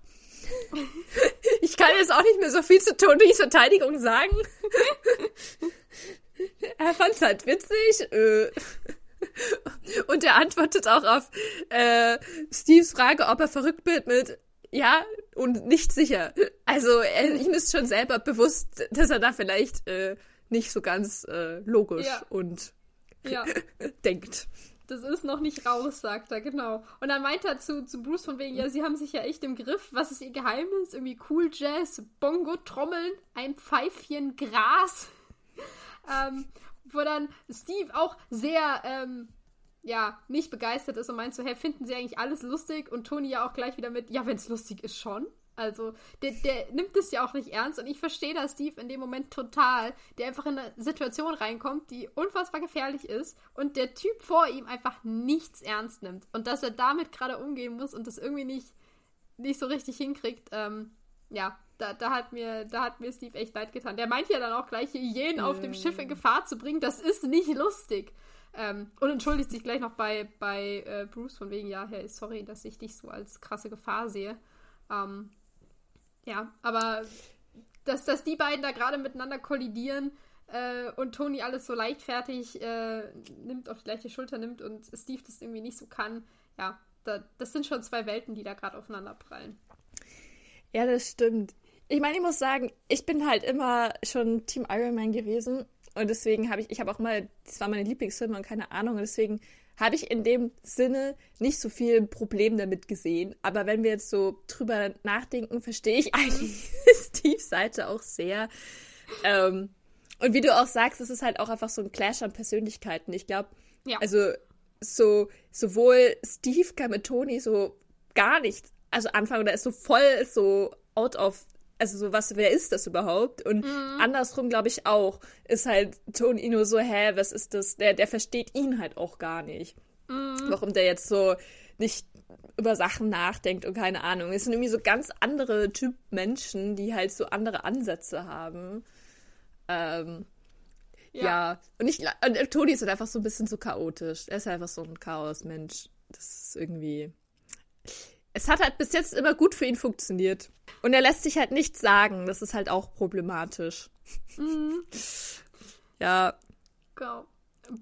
S2: Ich kann jetzt auch nicht mehr so viel zu Tonys Verteidigung sagen. er fand es halt witzig. Äh. Und er antwortet auch auf äh, Steves Frage, ob er verrückt wird mit ja und nicht sicher. Also er, ihm ist schon selber bewusst, dass er da vielleicht äh, nicht so ganz äh, logisch ja. und ja. denkt.
S1: Das ist noch nicht raus, sagt er, genau. Und dann meint er zu, zu Bruce von wegen, ja, sie haben sich ja echt im Griff. Was ist ihr Geheimnis? Irgendwie cool Jazz, Bongo, Trommeln, ein Pfeifchen, Gras. ähm, wo dann Steve auch sehr, ähm, ja, nicht begeistert ist und meint so, hey, finden sie eigentlich alles lustig? Und Toni ja auch gleich wieder mit, ja, wenn es lustig ist, schon. Also, der, der nimmt es ja auch nicht ernst und ich verstehe da Steve in dem Moment total, der einfach in eine Situation reinkommt, die unfassbar gefährlich ist und der Typ vor ihm einfach nichts ernst nimmt und dass er damit gerade umgehen muss und das irgendwie nicht, nicht so richtig hinkriegt, ähm, ja, da, da, hat mir, da hat mir Steve echt leid getan. Der meint ja dann auch gleich, jeden auf dem Schiff in Gefahr zu bringen, das ist nicht lustig. Ähm, und entschuldigt sich gleich noch bei, bei äh, Bruce von wegen, ja, hey, sorry, dass ich dich so als krasse Gefahr sehe. Ähm, ja, aber dass, dass die beiden da gerade miteinander kollidieren äh, und Tony alles so leichtfertig äh, nimmt, auf die gleiche Schulter nimmt und Steve das irgendwie nicht so kann, ja, da, das sind schon zwei Welten, die da gerade aufeinander prallen.
S2: Ja, das stimmt. Ich meine, ich muss sagen, ich bin halt immer schon Team Iron Man gewesen und deswegen habe ich, ich habe auch mal, das war meine Lieblingsfilme und keine Ahnung, und deswegen habe ich in dem Sinne nicht so viel Problem damit gesehen. Aber wenn wir jetzt so drüber nachdenken, verstehe ich eigentlich Steves Seite auch sehr. Ähm, und wie du auch sagst, es ist halt auch einfach so ein Clash an Persönlichkeiten. Ich glaube, ja. also so sowohl Steve kann mit Tony so gar nicht, also anfangen, da ist so voll so out of also so, was, wer ist das überhaupt? Und mhm. andersrum, glaube ich, auch, ist halt Tony nur so, hä, was ist das? Der, der versteht ihn halt auch gar nicht. Mhm. Warum der jetzt so nicht über Sachen nachdenkt und keine Ahnung. Es sind irgendwie so ganz andere Typ Menschen, die halt so andere Ansätze haben. Ähm, ja. ja. Und ich, und Toni ist halt einfach so ein bisschen so chaotisch. Er ist einfach so ein Chaos-Mensch. Das ist irgendwie es hat halt bis jetzt immer gut für ihn funktioniert. Und er lässt sich halt nichts sagen. Das ist halt auch problematisch. Mhm. ja.
S1: Genau.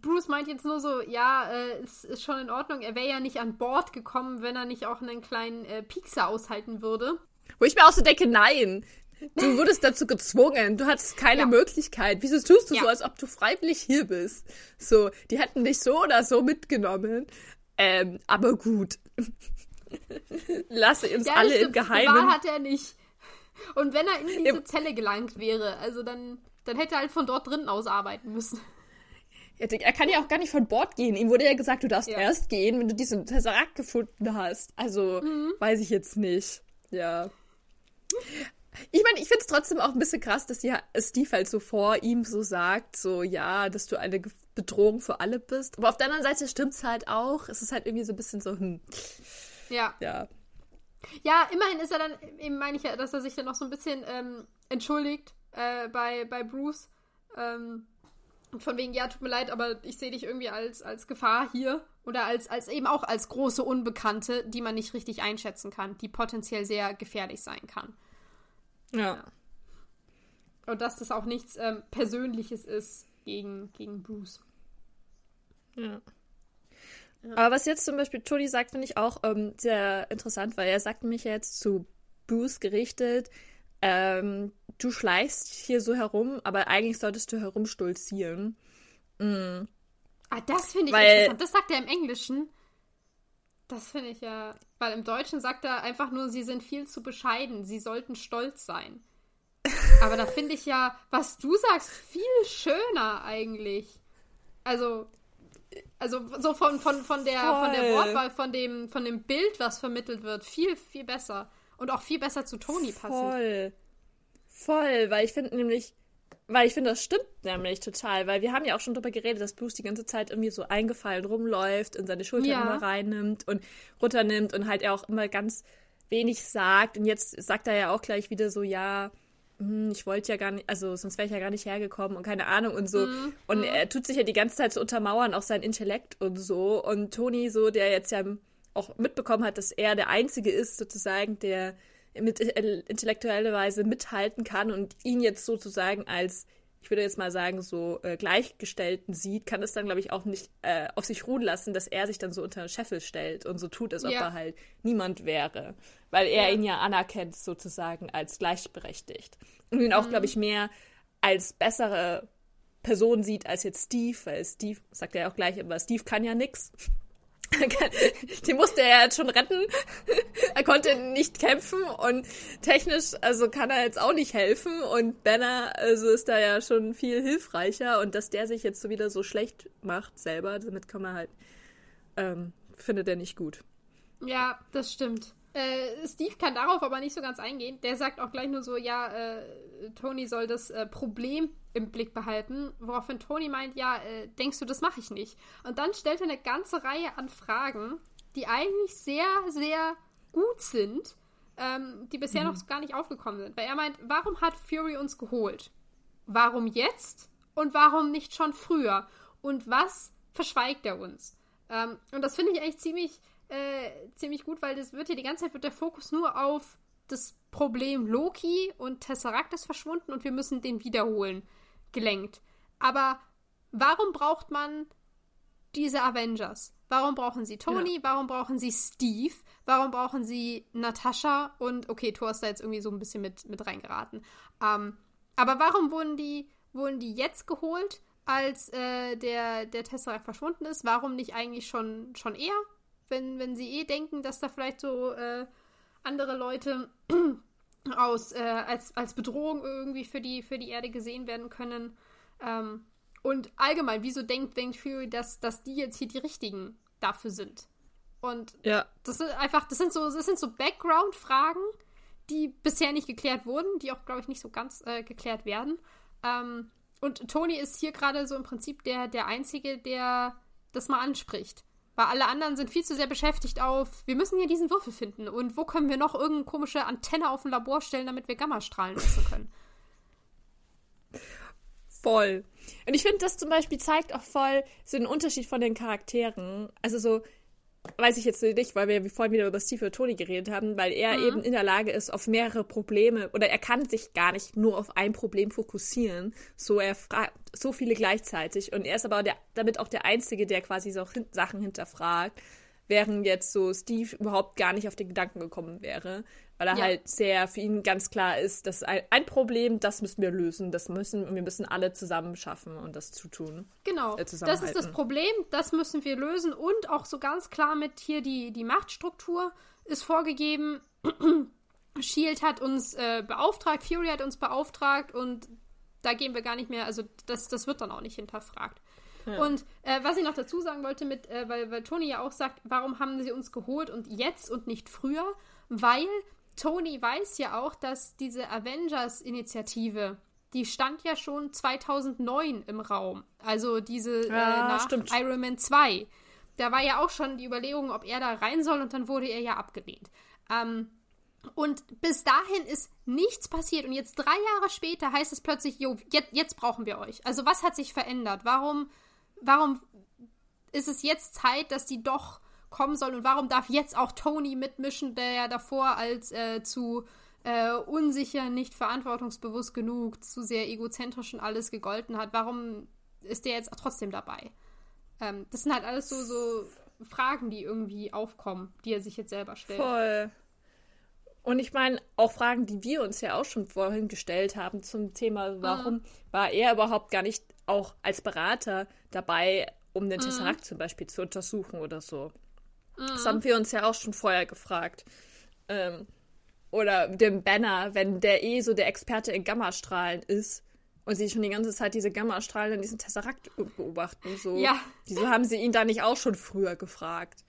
S1: Bruce meint jetzt nur so, ja, äh, es ist schon in Ordnung. Er wäre ja nicht an Bord gekommen, wenn er nicht auch einen kleinen äh, Piekser aushalten würde.
S2: Wo ich mir auch so denke, nein. Du wurdest dazu gezwungen. Du hattest keine ja. Möglichkeit. Wieso tust du ja. so, als ob du freiwillig hier bist? So, die hätten dich so oder so mitgenommen. Ähm, aber gut. Lasse uns ja, alle im Geheimen.
S1: Wahl hat er nicht. Und wenn er in diese Im Zelle gelangt wäre, also dann, dann hätte er halt von dort drinnen aus arbeiten müssen.
S2: Er kann ja auch gar nicht von Bord gehen. Ihm wurde ja gesagt, du darfst ja. erst gehen, wenn du diesen Tesseract gefunden hast. Also, mhm. weiß ich jetzt nicht. Ja. Ich meine, ich finde es trotzdem auch ein bisschen krass, dass ja Steve halt so vor ihm so sagt, so, ja, dass du eine Bedrohung für alle bist. Aber auf der anderen Seite stimmt es halt auch. Es ist halt irgendwie so ein bisschen so, hm.
S1: Ja.
S2: Ja.
S1: Ja, immerhin ist er dann, eben meine ich ja, dass er sich dann noch so ein bisschen ähm, entschuldigt äh, bei, bei Bruce. Ähm, von wegen, ja, tut mir leid, aber ich sehe dich irgendwie als, als Gefahr hier. Oder als, als eben auch als große Unbekannte, die man nicht richtig einschätzen kann, die potenziell sehr gefährlich sein kann.
S2: Ja. ja.
S1: Und dass das auch nichts ähm, Persönliches ist gegen, gegen Bruce.
S2: Ja. Aber was jetzt zum Beispiel Tony sagt, finde ich auch ähm, sehr interessant, weil er sagt nämlich jetzt zu Bruce gerichtet, ähm, du schleichst hier so herum, aber eigentlich solltest du herumstolzieren.
S1: Mhm. Ah, das finde ich weil, interessant. Das sagt er im Englischen. Das finde ich ja. Weil im Deutschen sagt er einfach nur, sie sind viel zu bescheiden, sie sollten stolz sein. Aber da finde ich ja, was du sagst, viel schöner eigentlich. Also, also so von, von, von, der, von der Wortwahl, von dem, von dem Bild, was vermittelt wird, viel, viel besser. Und auch viel besser zu Toni passend.
S2: Voll. Voll, weil ich finde nämlich, weil ich finde, das stimmt nämlich total, weil wir haben ja auch schon darüber geredet, dass Bruce die ganze Zeit irgendwie so eingefallen rumläuft und seine Schulter
S1: Ja.
S2: immer reinnimmt und runternimmt und halt er auch immer ganz wenig sagt. Und jetzt sagt er ja auch gleich wieder so, ja, ich wollte ja gar nicht, also sonst wäre ich ja gar nicht hergekommen und keine Ahnung und so. Und er tut sich ja die ganze Zeit so untermauern, auch sein Intellekt und so. Und Toni, so, der jetzt ja auch mitbekommen hat, dass er der Einzige ist, sozusagen, der mit äh, intellektueller Weise mithalten kann und ihn jetzt sozusagen als, ich würde jetzt mal sagen, so äh, Gleichgestellten sieht, kann es dann, glaube ich, auch nicht äh, auf sich ruhen lassen, dass er sich dann so unter den Scheffel stellt und so tut, als ob
S1: Ja.
S2: er halt niemand wäre. Weil er
S1: Ja.
S2: ihn ja anerkennt, sozusagen, als gleichberechtigt. Und ihn auch, glaube ich, mehr als bessere Person sieht als jetzt Steve, weil Steve, sagt er ja auch gleich, aber Steve kann ja nix. Den musste er jetzt schon retten. er konnte nicht kämpfen und technisch, also kann er jetzt auch nicht helfen. Und Banner, also ist da ja schon viel hilfreicher. Und dass der sich jetzt so wieder so schlecht macht selber, damit kann man halt, ähm, findet er nicht gut.
S1: Ja, das stimmt. Äh, Steve kann darauf aber nicht so ganz eingehen. Der sagt auch gleich nur so, ja, äh, Tony soll das äh, Problem im Blick behalten, woraufhin Tony meint, ja, äh, denkst du, das mache ich nicht. Und dann stellt er eine ganze Reihe an Fragen, die eigentlich sehr, sehr gut sind, ähm, die bisher noch gar nicht aufgekommen sind. Weil er meint, warum hat Fury uns geholt? Warum jetzt? Und warum nicht schon früher? Und was verschweigt er uns? Ähm, und das finde ich eigentlich ziemlich, äh, ziemlich gut, weil das wird hier die ganze Zeit wird der Fokus nur auf das Problem Loki und Tesseract ist verschwunden und wir müssen den wiederholen gelenkt. Aber warum braucht man diese Avengers? Warum brauchen sie Tony? Warum brauchen sie Steve? Warum brauchen sie Natascha? Und okay, Thor ist da jetzt irgendwie so ein bisschen mit, mit reingeraten. Ähm, aber warum wurden die, wurden die jetzt geholt, als äh, der, der Tesseract verschwunden ist? Warum nicht eigentlich schon, schon eher? Wenn, wenn sie eh denken, dass da vielleicht so äh, andere Leute aus, äh, als, als Bedrohung irgendwie für die, für die Erde gesehen werden können. Ähm, und allgemein, wieso denkt denkt Fury, dass, dass die jetzt hier die richtigen dafür sind? Und
S2: Ja.
S1: das sind einfach, das sind so, das sind so Background-Fragen, die bisher nicht geklärt wurden, die auch, glaube ich, nicht so ganz äh, geklärt werden. Ähm, und Tony ist hier gerade so im Prinzip der, der Einzige, der das mal anspricht. Weil alle anderen sind viel zu sehr beschäftigt auf, wir müssen hier diesen Würfel finden und wo können wir noch irgendeine komische Antenne auf ein Labor stellen, damit wir Gammastrahlen messen können.
S2: Voll. Und ich finde, das zum Beispiel zeigt auch voll so den Unterschied von den Charakteren. Also so, weiß ich jetzt nicht, weil wir vorhin wieder über Steve und Tony geredet haben, weil er eben in der Lage ist, auf mehrere Probleme oder er kann sich gar nicht nur auf ein Problem fokussieren. So, er fragt so viele gleichzeitig und er ist aber der, damit auch der Einzige, der quasi so hin Sachen hinterfragt, während jetzt so Steve überhaupt gar nicht auf den Gedanken gekommen wäre, weil er
S1: Ja.
S2: halt sehr für ihn ganz klar ist, dass ein, ein Problem, das müssen wir lösen, das müssen wir müssen alle zusammen schaffen und das zu tun.
S1: Genau.
S2: äh,
S1: Das ist das Problem, das müssen wir lösen und auch so ganz klar mit hier die, die Machtstruktur ist vorgegeben. Shield hat uns äh, beauftragt, Fury hat uns beauftragt und da gehen wir gar nicht mehr, also das, das wird dann auch nicht hinterfragt. Und äh, was ich noch dazu sagen wollte, mit, äh, weil, weil Tony ja auch sagt, warum haben sie uns geholt und jetzt und nicht früher? Weil Tony weiß ja auch, dass diese Avengers-Initiative, die stand ja schon 2009 im Raum. Also diese äh,
S2: Ja,
S1: nach
S2: stimmt.
S1: Iron Man 2. Da war ja auch schon die Überlegung, ob er da rein soll und dann wurde er ja abgelehnt. Ähm, und bis dahin ist nichts passiert. Und jetzt drei Jahre später heißt es plötzlich, jo, jetzt, jetzt brauchen wir euch. Also was hat sich verändert? Warum, warum ist es jetzt Zeit, dass die doch kommen soll? Und warum darf jetzt auch Tony mitmischen, der ja davor als äh, zu äh, unsicher, nicht verantwortungsbewusst genug, zu sehr egozentrisch und alles gegolten hat? Warum ist der jetzt trotzdem dabei? Ähm, das sind halt alles so, so Fragen, die irgendwie aufkommen, die er sich jetzt selber stellt.
S2: Voll. Und ich meine, auch Fragen, die wir uns ja auch schon vorhin gestellt haben zum Thema, warum war er überhaupt gar nicht auch als Berater dabei, um den Tesseract zum Beispiel zu untersuchen oder so. Das haben wir uns ja auch schon vorher gefragt. Ähm, oder dem Banner, wenn der eh so der Experte in Gammastrahlen ist und sie schon die ganze Zeit diese Gammastrahlen in diesem Tesseract beobachten. So.
S1: Ja.
S2: Wieso haben sie ihn da nicht auch schon früher gefragt?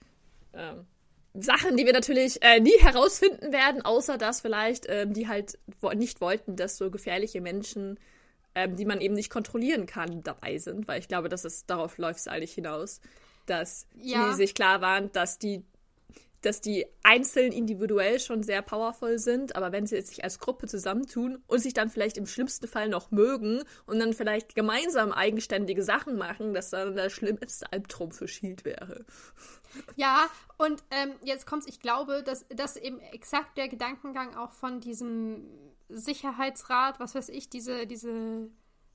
S2: Ähm, Sachen, die wir natürlich äh, nie herausfinden werden, außer dass vielleicht ähm, die halt wo nicht wollten, dass so gefährliche Menschen ähm, die man eben nicht kontrollieren kann, dabei sind, weil ich glaube, dass es darauf läuft es eigentlich hinaus, dass
S1: Ja.
S2: sie sich klar waren, dass die dass die einzeln individuell schon sehr powerful sind, aber wenn sie jetzt sich als Gruppe zusammentun und sich dann vielleicht im schlimmsten Fall noch mögen und dann vielleicht gemeinsam eigenständige Sachen machen, dass dann der schlimmste Albtraum für Shield wäre.
S1: Ja, und ähm, jetzt kommt's, ich glaube, dass das eben exakt der Gedankengang auch von diesem Sicherheitsrat, was weiß ich, diese, diese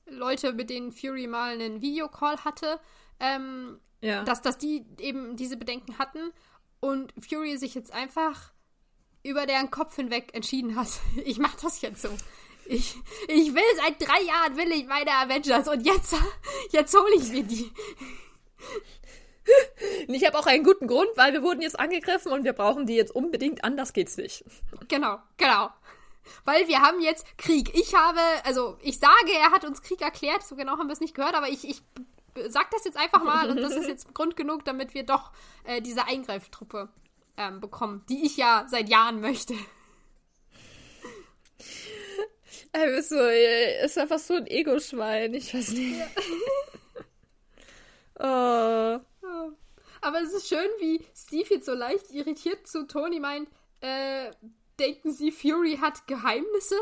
S1: Leute, mit denen Fury mal einen Videocall hatte, ähm,
S2: Ja.
S1: dass, dass die eben diese Bedenken hatten und Fury sich jetzt einfach über deren Kopf hinweg entschieden hat, ich mach das jetzt so. Ich, ich will seit drei Jahren will ich meine Avengers und jetzt, jetzt hole ich mir die.
S2: Ich habe auch einen guten Grund, weil wir wurden jetzt angegriffen und wir brauchen die jetzt unbedingt, anders geht's nicht.
S1: Genau, genau. Weil wir haben jetzt Krieg. Ich habe, also ich sage, er hat uns Krieg erklärt, so genau haben wir es nicht gehört, aber ich, ich sag das jetzt einfach mal und das ist jetzt Grund genug, damit wir doch äh, diese Eingreiftruppe ähm, bekommen, die ich ja seit Jahren möchte.
S2: Er ist, einfach so ein Ego-Schwein, ich weiß nicht. oh.
S1: Aber es ist schön, wie Steve jetzt so leicht irritiert zu Tony meint, äh, denken Sie, Fury hat Geheimnisse?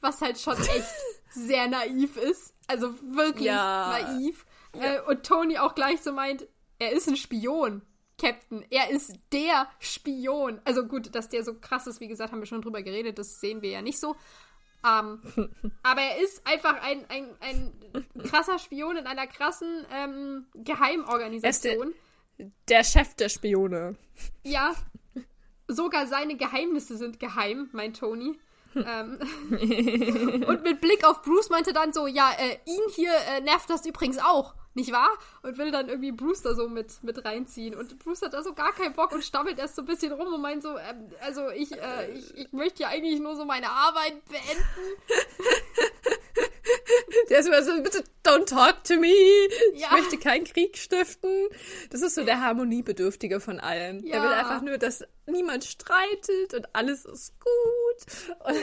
S1: Was halt schon echt sehr naiv ist. Also wirklich
S2: Ja.
S1: naiv. Äh, und Tony auch gleich so meint, er ist ein Spion, Captain. Er ist der Spion. Also gut, dass der so krass ist, wie gesagt, haben wir schon drüber geredet, das sehen wir ja nicht so. Ähm, aber er ist einfach ein, ein, ein krasser Spion in einer krassen ähm, Geheimorganisation.
S2: Der Chef der Spione.
S1: Ja, sogar seine Geheimnisse sind geheim, meint Tony. Ähm, und mit Blick auf Bruce meinte dann so, ja, äh, ihn hier äh, nervt das übrigens auch, nicht wahr? Und will dann irgendwie Bruce da so mit, mit reinziehen. Und Bruce hat da so gar keinen Bock und stammelt erst so ein bisschen rum und meint so, ähm, also ich, äh, ich, ich möchte ja eigentlich nur so meine Arbeit beenden.
S2: Der ist immer so, bitte don't talk to me. Ich
S1: Ja.
S2: möchte keinen Krieg stiften. Das ist so der Harmoniebedürftige von allen. Der
S1: Ja.
S2: will einfach nur, dass niemand streitet und alles ist gut. Und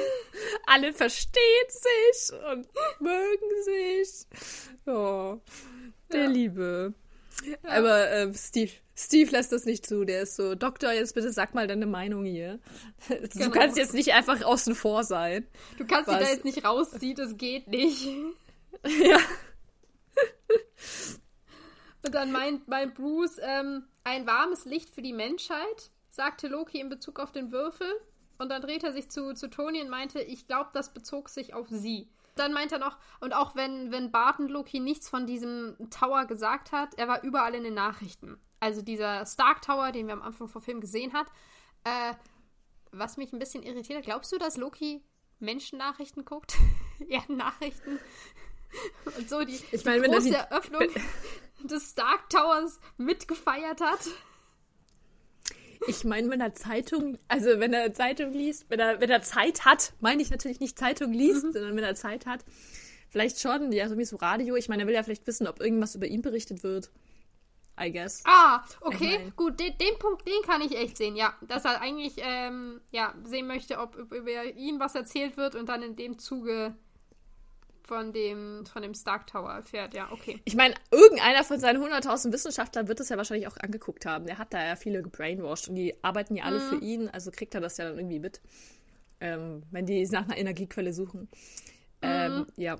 S2: alle verstehen sich und mögen sich. Oh, der
S1: Ja.
S2: Liebe. Aber äh, Steve, Steve lässt das nicht zu. Der ist so, Doktor, jetzt bitte sag mal deine Meinung hier. Du
S1: Genau.
S2: kannst jetzt nicht einfach außen vor sein.
S1: Du kannst dich da jetzt nicht rausziehen, das geht nicht.
S2: Ja.
S1: Und dann meint, meint Bruce, ähm, ein warmes Licht für die Menschheit, sagte Loki in Bezug auf den Würfel. Und dann dreht er sich zu, zu Tony und meinte, ich glaube, das bezog sich auf sie. Dann meint er noch, und auch wenn, wenn Barton Loki nichts von diesem Tower gesagt hat, er war überall in den Nachrichten. Also dieser Stark Tower, den wir am Anfang vom Film gesehen hat. Äh, was mich ein bisschen irritiert hat, glaubst du, dass Loki Menschennachrichten guckt? Erdennachrichten? Und so die,
S2: Ich meine,
S1: die
S2: wenn er
S1: große
S2: die-
S1: Eröffnung des Stark Towers mitgefeiert hat.
S2: Ich meine, wenn er Zeitung, also wenn er Zeitung liest, wenn er, wenn er Zeit hat, meine ich natürlich nicht Zeitung liest,
S1: Mhm.
S2: sondern wenn er Zeit hat, vielleicht schon, ja, so wie so Radio. Ich meine, er will ja vielleicht wissen, ob irgendwas über ihn berichtet wird. I guess.
S1: Ah, okay,
S2: Ich mein-
S1: gut, den, den Punkt, den kann ich echt sehen, ja. Dass er eigentlich, ähm, ja, sehen möchte, ob über ihn was erzählt wird und dann in dem Zuge von dem, von dem Stark Tower erfährt, ja, okay.
S2: Ich meine, irgendeiner von seinen 100.000 Wissenschaftlern wird es ja wahrscheinlich auch angeguckt haben. Der hat da ja viele gebrainwashed und die arbeiten ja alle
S1: Mhm.
S2: für ihn, also kriegt er das ja dann irgendwie mit, ähm, wenn die nach einer Energiequelle suchen. Ähm,
S1: Mhm.
S2: ja.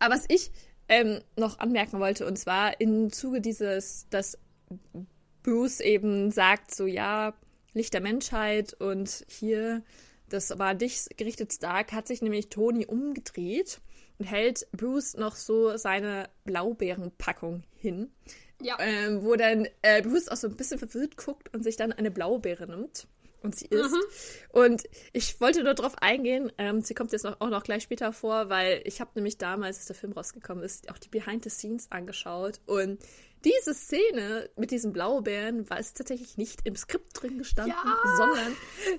S2: Aber was ich ähm, noch anmerken wollte, und zwar im Zuge dieses, dass Bruce eben sagt, so ja, Licht der Menschheit und hier, das war dich gerichtet, Stark, hat sich nämlich Tony umgedreht und hält Bruce noch so seine Blaubeerenpackung hin,
S1: Ja,
S2: ähm, wo dann äh, Bruce auch so ein bisschen verwirrt guckt und sich dann eine Blaubeere nimmt und sie isst. Und ich wollte nur darauf eingehen, ähm, sie kommt jetzt noch, auch noch gleich später vor, weil ich habe nämlich damals, als der Film rausgekommen ist, auch die Behind the Scenes angeschaut und diese Szene mit diesen Blaubeeren war es tatsächlich nicht im Skript drin gestanden,
S1: Ja.
S2: sondern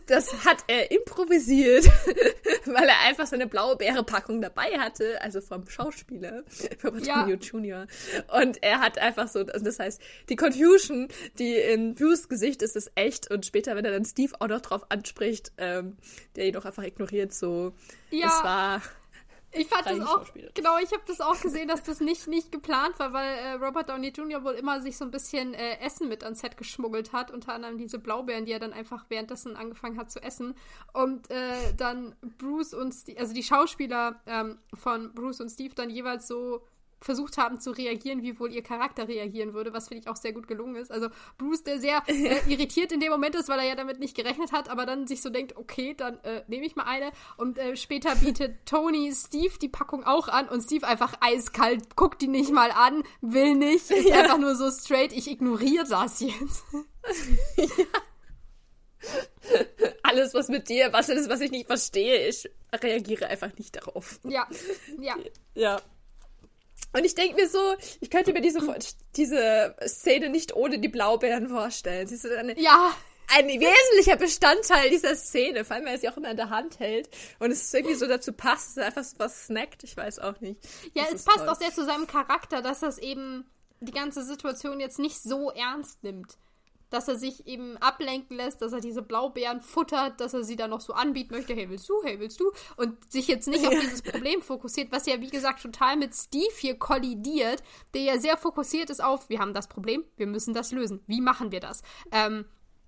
S2: das hat er improvisiert, weil er einfach seine Blaubeere-Packung dabei hatte, also vom Schauspieler, Robert
S1: Ja.
S2: Downey Jr. Und er hat einfach so, also das heißt, die Confusion, die in Bruce Gesicht ist, ist echt und später, wenn er dann Steve auch noch drauf anspricht, ähm, der ihn doch einfach ignoriert, so,
S1: Ja.
S2: es war
S1: Ich fand das auch, genau, ich habe das auch gesehen, dass das nicht, nicht geplant war, weil äh, Robert Downey Jr. wohl immer sich so ein bisschen äh, Essen mit ans Set geschmuggelt hat, unter anderem diese Blaubeeren, die er dann einfach währenddessen angefangen hat zu essen. Und äh, dann Bruce und, Steve, also die Schauspieler ähm, von Bruce und Steve dann jeweils so versucht haben zu reagieren, wie wohl ihr Charakter reagieren würde, was finde ich auch sehr gut gelungen ist. Also Bruce, der sehr äh, irritiert in dem Moment ist, weil er ja damit nicht gerechnet hat, aber dann sich so denkt, okay, dann äh, nehme ich mal eine. Und äh, später bietet Tony Steve die Packung auch an und Steve einfach eiskalt, guckt die nicht mal an, will nicht, ist ja. einfach nur so straight, ich ignoriere das jetzt. ja.
S2: Alles, was mit dir, was ist, was ich nicht verstehe, ich reagiere einfach nicht darauf.
S1: Ja, ja.
S2: Ja. Und ich denke mir so, ich könnte mir diese, diese Szene nicht ohne die Blaubeeren vorstellen. Sie sind eine,
S1: ja.
S2: ein wesentlicher Bestandteil dieser Szene, vor allem, weil er sie auch immer in der Hand hält. Und es ist irgendwie so dazu passt, dass er einfach so was snackt. Ich weiß auch nicht.
S1: Ja, das es passt toll. auch sehr zu seinem Charakter, dass das eben die ganze Situation jetzt nicht so ernst nimmt dass er sich eben ablenken lässt, dass er diese Blaubeeren futtert, dass er sie dann noch so anbieten möchte, hey, willst du, hey, willst du? Und sich jetzt nicht auf dieses Problem fokussiert, was ja, wie gesagt, total mit Steve hier kollidiert, der ja sehr fokussiert ist auf, wir haben das Problem, wir müssen das lösen. Wie machen wir das? Ähm,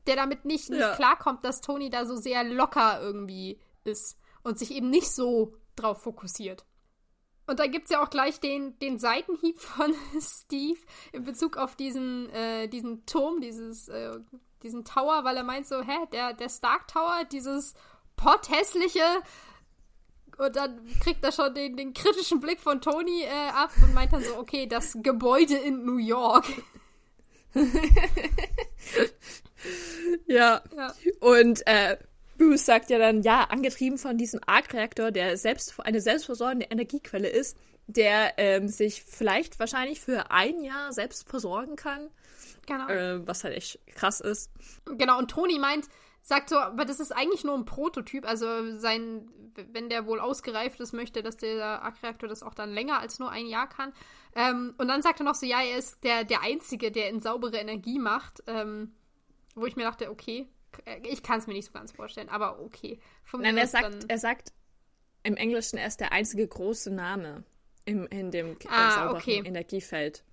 S1: der damit nicht, nicht ja. klarkommt, dass Tony da so sehr locker irgendwie ist und sich eben nicht so drauf fokussiert. Und da gibt es ja auch gleich den, den Seitenhieb von Steve in Bezug auf diesen, äh, diesen Turm, dieses, äh, diesen Tower, weil er meint so, hä, der, der Stark Tower, dieses potthässliche. Und dann kriegt er schon den, den kritischen Blick von Tony äh, ab und meint dann so, okay, das Gebäude in New York.
S2: ja. ja. Und äh, Bruce sagt ja dann, ja, angetrieben von diesem Arc-Reaktor, der selbst eine selbstversorgende Energiequelle ist, der ähm, sich vielleicht wahrscheinlich für ein Jahr selbst versorgen kann. Genau. Äh, was halt echt krass ist.
S1: Genau, und Toni meint, sagt so, aber das ist eigentlich nur ein Prototyp. Also sein, wenn der wohl ausgereift ist, möchte, dass der Arc-Reaktor das auch dann länger als nur ein Jahr kann. Ähm, und dann sagt er noch so, ja, er ist der, der Einzige, der in saubere Energie macht. Ähm, wo ich mir dachte, okay, ich kann es mir nicht so ganz vorstellen, aber okay.
S2: Von Nein, er sagt, er sagt im Englischen, er ist der einzige große Name im, in dem äh, ah, sauberen okay. Energiefeld.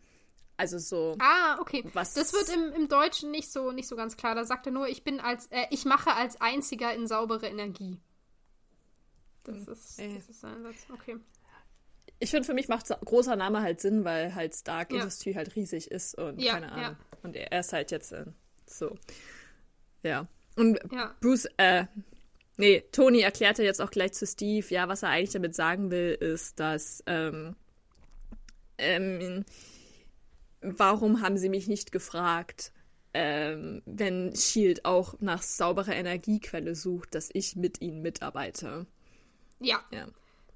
S2: Also so.
S1: Ah, okay. Was das wird im, im Deutschen nicht so, nicht so ganz klar. Da sagt er nur, ich bin als, äh, ich mache als einziger in saubere Energie. Das hm, ist, äh. das ist sein Satz. Okay.
S2: Ich finde, für mich macht großer Name halt Sinn, weil halt Stark ja. Industry halt riesig ist und ja, keine Ahnung. Ja. Und er ist halt jetzt äh, so. Ja. Und ja. Bruce, äh, nee, Tony erklärte jetzt auch gleich zu Steve, ja, was er eigentlich damit sagen will, ist, dass, ähm, ähm, warum haben sie mich nicht gefragt, ähm, wenn Shield auch nach sauberer Energiequelle sucht, dass ich mit ihnen mitarbeite.
S1: Ja. ja.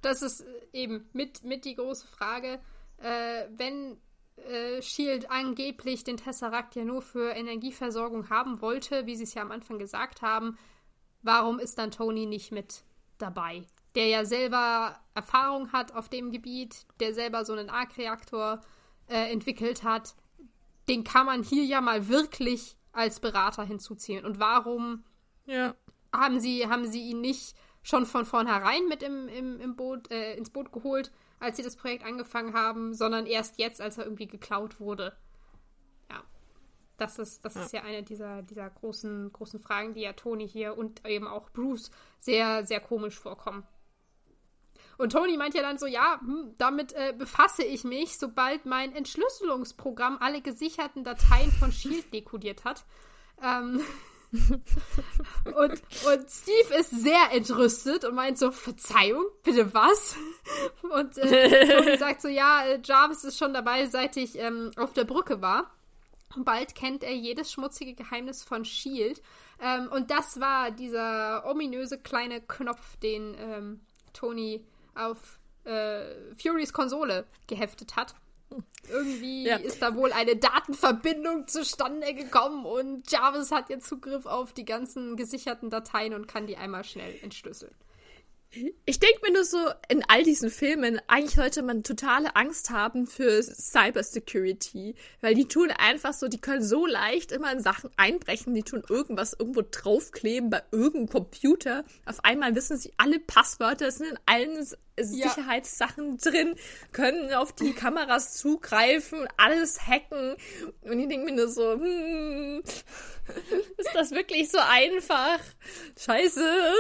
S1: Das ist eben mit, mit die große Frage. Äh, wenn äh, Shield angeblich den Tesseract ja nur für Energieversorgung haben wollte, wie sie es ja am Anfang gesagt haben, warum ist dann Tony nicht mit dabei? Der ja selber Erfahrung hat auf dem Gebiet, der selber so einen Arc-Reaktor äh, entwickelt hat, den kann man hier ja mal wirklich als Berater hinzuziehen. Und warum
S2: ja.
S1: haben sie, haben sie ihn nicht schon von vornherein mit im, im, im Boot, äh, ins Boot geholt? Als sie das Projekt angefangen haben, sondern erst jetzt, als er irgendwie geklaut wurde. Ja. Das ist, das ja. ist ja eine dieser, dieser großen, großen Fragen, die ja Tony hier und eben auch Bruce sehr, sehr komisch vorkommen. Und Tony meint ja dann so, ja, hm, damit äh, befasse ich mich, sobald mein Entschlüsselungsprogramm alle gesicherten Dateien von Shield dekodiert hat. Ähm, und, und Steve ist sehr entrüstet und meint so, Verzeihung, bitte was? Und äh, Tony sagt so, ja, äh, Jarvis ist schon dabei, seit ich ähm, auf der Brücke war. Und bald kennt er jedes schmutzige Geheimnis von S.H.I.E.L.D. Ähm, und das war dieser ominöse kleine Knopf, den ähm, Tony auf äh, Furys Konsole geheftet hat. Irgendwie ja. ist da wohl eine Datenverbindung zustande gekommen und Jarvis hat jetzt Zugriff auf die ganzen gesicherten Dateien und kann die einmal schnell entschlüsseln.
S2: Ich denke mir nur so, in all diesen Filmen, eigentlich sollte man totale Angst haben für Cybersecurity. Weil die tun einfach so, die können so leicht immer in Sachen einbrechen, die tun irgendwas irgendwo draufkleben bei irgendeinem Computer. Auf einmal wissen sie alle Passwörter, sind in allen Sicherheitssachen ja. drin, können auf die Kameras zugreifen, alles hacken. Und ich denke mir nur so, hm, ist das wirklich so einfach? Scheiße.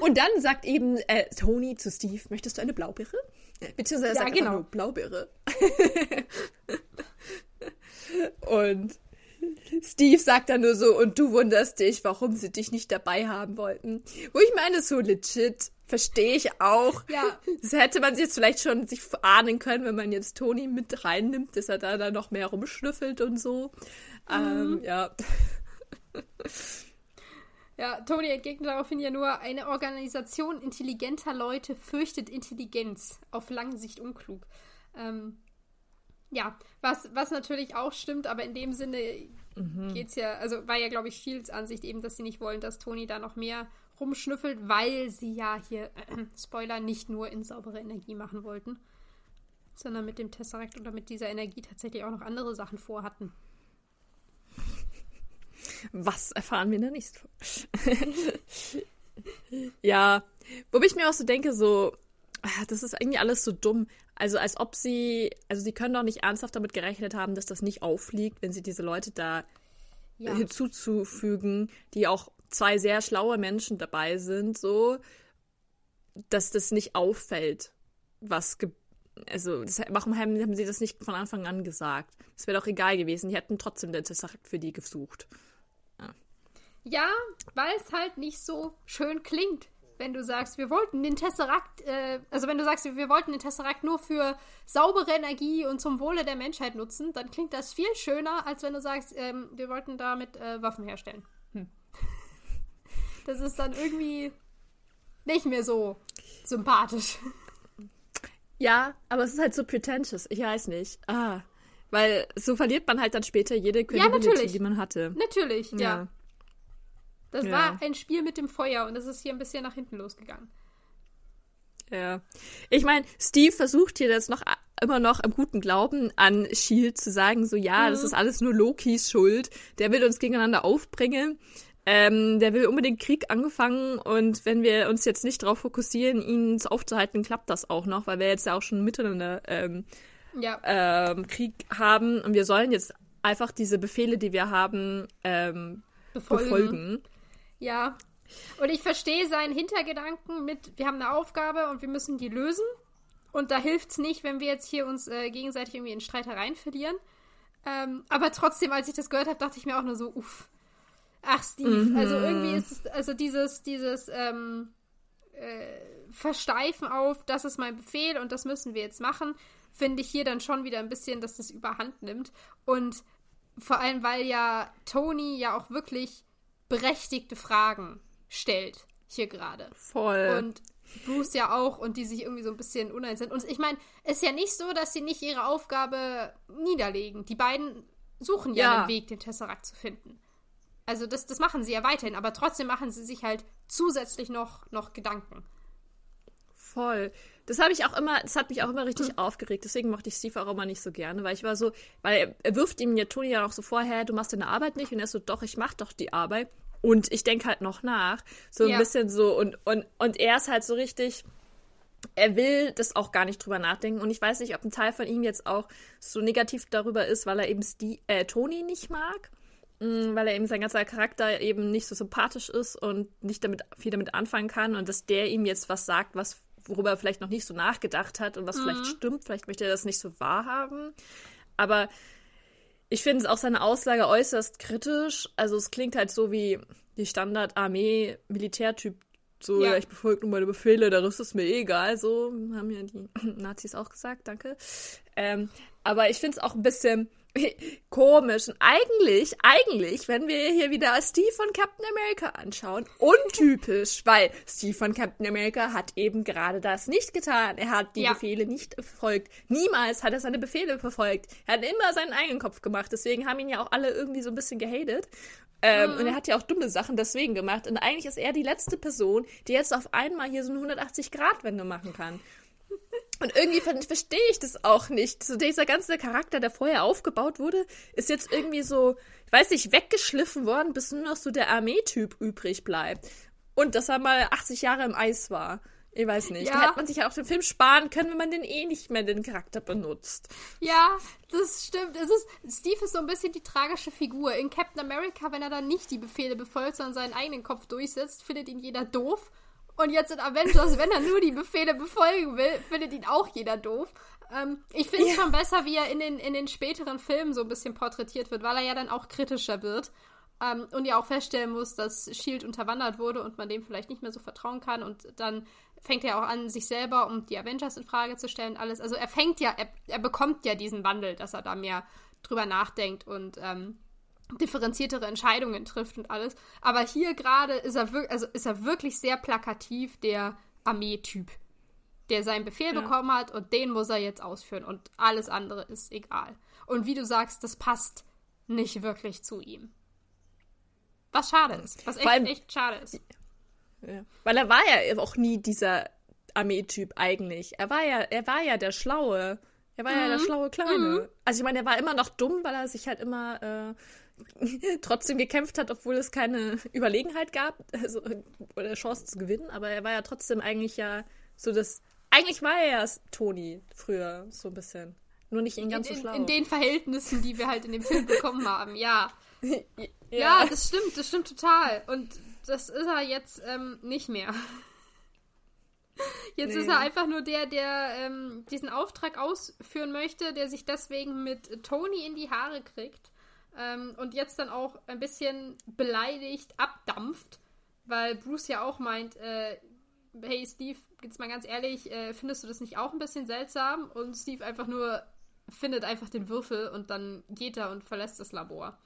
S2: Und dann sagt eben äh, Tony zu Steve, möchtest du eine Blaubeere? Beziehungsweise ja, sagt genau. nur Blaubeere. und Steve sagt dann nur so, und du wunderst dich, warum sie dich nicht dabei haben wollten. Wo ich meine, so legit, verstehe ich auch. Ja. Das hätte man sich jetzt vielleicht schon sich ahnen können, wenn man jetzt Tony mit reinnimmt, dass er da dann noch mehr rumschnüffelt und so. Mhm. Ähm, ja.
S1: Ja, Tony entgegnet daraufhin ja nur, eine Organisation intelligenter Leute fürchtet Intelligenz. Auf lange Sicht unklug. Ähm, ja, was, was natürlich auch stimmt, aber in dem Sinne mhm. es ja, also war ja, glaube ich, Shields Ansicht eben, dass sie nicht wollen, dass Tony da noch mehr rumschnüffelt, weil sie ja hier, äh, Spoiler, nicht nur in saubere Energie machen wollten, sondern mit dem Tesseract oder mit dieser Energie tatsächlich auch noch andere Sachen vorhatten.
S2: Was erfahren wir in der nächsten Folge? ja, wobei ich mir auch so denke, so, ah, das ist irgendwie alles so dumm. Also als ob sie, also sie können doch nicht ernsthaft damit gerechnet haben, dass das nicht auffliegt, wenn sie diese Leute da ja. hinzuzufügen, die auch zwei sehr schlaue Menschen dabei sind, so, dass das nicht auffällt, was also das, warum haben, haben sie das nicht von Anfang an gesagt? Es wäre doch egal gewesen. Die hätten trotzdem den Tesseract für die gesucht.
S1: Ja, weil es halt nicht so schön klingt, wenn du sagst, wir wollten den Tesseract, äh, also wenn du sagst, wir wollten den Tesseract nur für saubere Energie und zum Wohle der Menschheit nutzen, dann klingt das viel schöner, als wenn du sagst, ähm, wir wollten damit äh, Waffen herstellen. Hm. Das ist dann irgendwie nicht mehr so sympathisch.
S2: Ja, aber es ist halt so pretentious. Ich weiß nicht. Ah. Weil so verliert man halt dann später jede
S1: Credibility,
S2: ja, die man hatte.
S1: Natürlich, ja. ja. Das ja. war ein Spiel mit dem Feuer und das ist hier ein bisschen nach hinten losgegangen.
S2: Ja. Ich meine, Steve versucht hier jetzt noch immer noch im guten Glauben an Shield zu sagen, so ja, mhm. das ist alles nur Lokis Schuld. Der will uns gegeneinander aufbringen. Ähm, der will unbedingt Krieg angefangen und wenn wir uns jetzt nicht darauf fokussieren, ihn aufzuhalten, klappt das auch noch, weil wir jetzt ja auch schon miteinander ähm, ja. ähm, Krieg haben und wir sollen jetzt einfach diese Befehle, die wir haben, ähm, befolgen. befolgen.
S1: Ja. Und ich verstehe seinen Hintergedanken mit, wir haben eine Aufgabe und wir müssen die lösen. Und da hilft es nicht, wenn wir jetzt hier uns äh, gegenseitig irgendwie in Streitereien verlieren. Ähm, aber trotzdem, als ich das gehört habe, dachte ich mir auch nur so, uff. Ach, Steve. Mhm. Also irgendwie ist es, also dieses, dieses ähm, äh, Versteifen auf, das ist mein Befehl und das müssen wir jetzt machen, finde ich hier dann schon wieder ein bisschen, dass das überhand nimmt. Und vor allem, weil ja Tony ja auch wirklich berechtigte Fragen stellt hier gerade.
S2: Voll.
S1: Und Bruce ja auch und die sich irgendwie so ein bisschen uneins sind. Und ich meine, es ist ja nicht so, dass sie nicht ihre Aufgabe niederlegen. Die beiden suchen ja, ja einen Weg, den Tesseract zu finden. Also das, das machen sie ja weiterhin, aber trotzdem machen sie sich halt zusätzlich noch, noch Gedanken.
S2: Voll. Das habe ich auch immer, das hat mich auch immer richtig hm. aufgeregt. Deswegen mochte ich Steve auch immer nicht so gerne, weil ich war so, weil er, wirft ihm ja Toni ja noch so vorher, du machst deine Arbeit nicht und er ist so, doch, ich mach doch die Arbeit. Und ich denke halt noch nach. So ein ja. bisschen so. Und, und, und er ist halt so richtig. Er will das auch gar nicht drüber nachdenken. Und ich weiß nicht, ob ein Teil von ihm jetzt auch so negativ darüber ist, weil er eben Steve, äh, Tony nicht mag. Mh, mm, weil er eben sein ganzer Charakter eben nicht so sympathisch ist und nicht damit viel damit anfangen kann. Und dass der ihm jetzt was sagt, was worüber er vielleicht noch nicht so nachgedacht hat und was mhm. vielleicht stimmt. Vielleicht möchte er das nicht so wahrhaben. Aber ich finde es auch seine Aussage äußerst kritisch. Also es klingt halt so wie die Standard-Armee-Militärtyp. So, ja. ja. ich befolge nur meine Befehle, der Rest ist mir eh egal. So haben ja die Nazis auch gesagt, danke. Ähm, aber ich finde es auch ein bisschen, komisch. Und eigentlich, eigentlich, wenn wir hier wieder Steve von Captain America anschauen, untypisch, weil Steve von Captain America hat eben gerade das nicht getan. Er hat die ja. Befehle nicht verfolgt. Niemals hat er seine Befehle verfolgt. Er hat immer seinen eigenen Kopf gemacht. Deswegen haben ihn ja auch alle irgendwie so ein bisschen gehatet. Ähm, mhm. Und er hat ja auch dumme Sachen deswegen gemacht. Und eigentlich ist er die letzte Person, die jetzt auf einmal hier so eine 180-Grad-Wende machen kann. Und irgendwie verstehe ich das auch nicht. So dieser ganze Charakter, der vorher aufgebaut wurde, ist jetzt irgendwie so, ich weiß nicht, weggeschliffen worden, bis nur noch so der Armeetyp übrig bleibt. Und dass er mal 80 Jahre im Eis war. Ich weiß nicht. Ja. Da hätte man sich ja auch den Film sparen können, wenn man den eh nicht mehr den Charakter benutzt.
S1: Ja, das stimmt. Es ist, Steve ist so ein bisschen die tragische Figur. In Captain America, wenn er dann nicht die Befehle befolgt, sondern seinen eigenen Kopf durchsetzt, findet ihn jeder doof. Und jetzt in Avengers, wenn er nur die Befehle befolgen will, findet ihn auch jeder doof. Ähm, ich finde es ja. schon besser, wie er in den, in den späteren Filmen so ein bisschen porträtiert wird, weil er ja dann auch kritischer wird. Ähm, und ja auch feststellen muss, dass Shield unterwandert wurde und man dem vielleicht nicht mehr so vertrauen kann. Und dann fängt er auch an, sich selber und die Avengers in Frage zu stellen, alles. Also er fängt ja, er, er bekommt ja diesen Wandel, dass er da mehr drüber nachdenkt und ähm, differenziertere Entscheidungen trifft und alles. Aber hier gerade ist er, also ist er wirklich sehr plakativ der Armeetyp, der seinen Befehl ja. bekommen hat und den muss er jetzt ausführen und alles andere ist egal. Und wie du sagst, das passt nicht wirklich zu ihm. Was schade ist. Was echt, allem, echt schade ist.
S2: Ja. Weil er war ja auch nie dieser Armeetyp eigentlich. Er war ja, er war ja der Schlaue. Er war mhm. ja der mhm. schlaue Kleine. Mhm. Also ich meine, er war immer noch dumm, weil er sich halt immer äh, trotzdem gekämpft hat, obwohl es keine Überlegenheit gab, also, oder Chance zu gewinnen, aber er war ja trotzdem eigentlich ja so das. Eigentlich war er ja Toni früher so ein bisschen. Nur nicht in ganz
S1: in,
S2: so schlau.
S1: In den Verhältnissen, die wir halt in dem Film bekommen haben, ja. ja. ja. das stimmt, das stimmt total. Und das ist er jetzt ähm, nicht mehr. Jetzt nee. ist er einfach nur der, der ähm, diesen Auftrag ausführen möchte, der sich deswegen mit Tony in die Haare kriegt ähm, und jetzt dann auch ein bisschen beleidigt abdampft, weil Bruce ja auch meint, äh, hey Steve, jetzt mal ganz ehrlich, äh, findest du das nicht auch ein bisschen seltsam? Und Steve einfach nur findet einfach den Würfel und dann geht er und verlässt das Labor.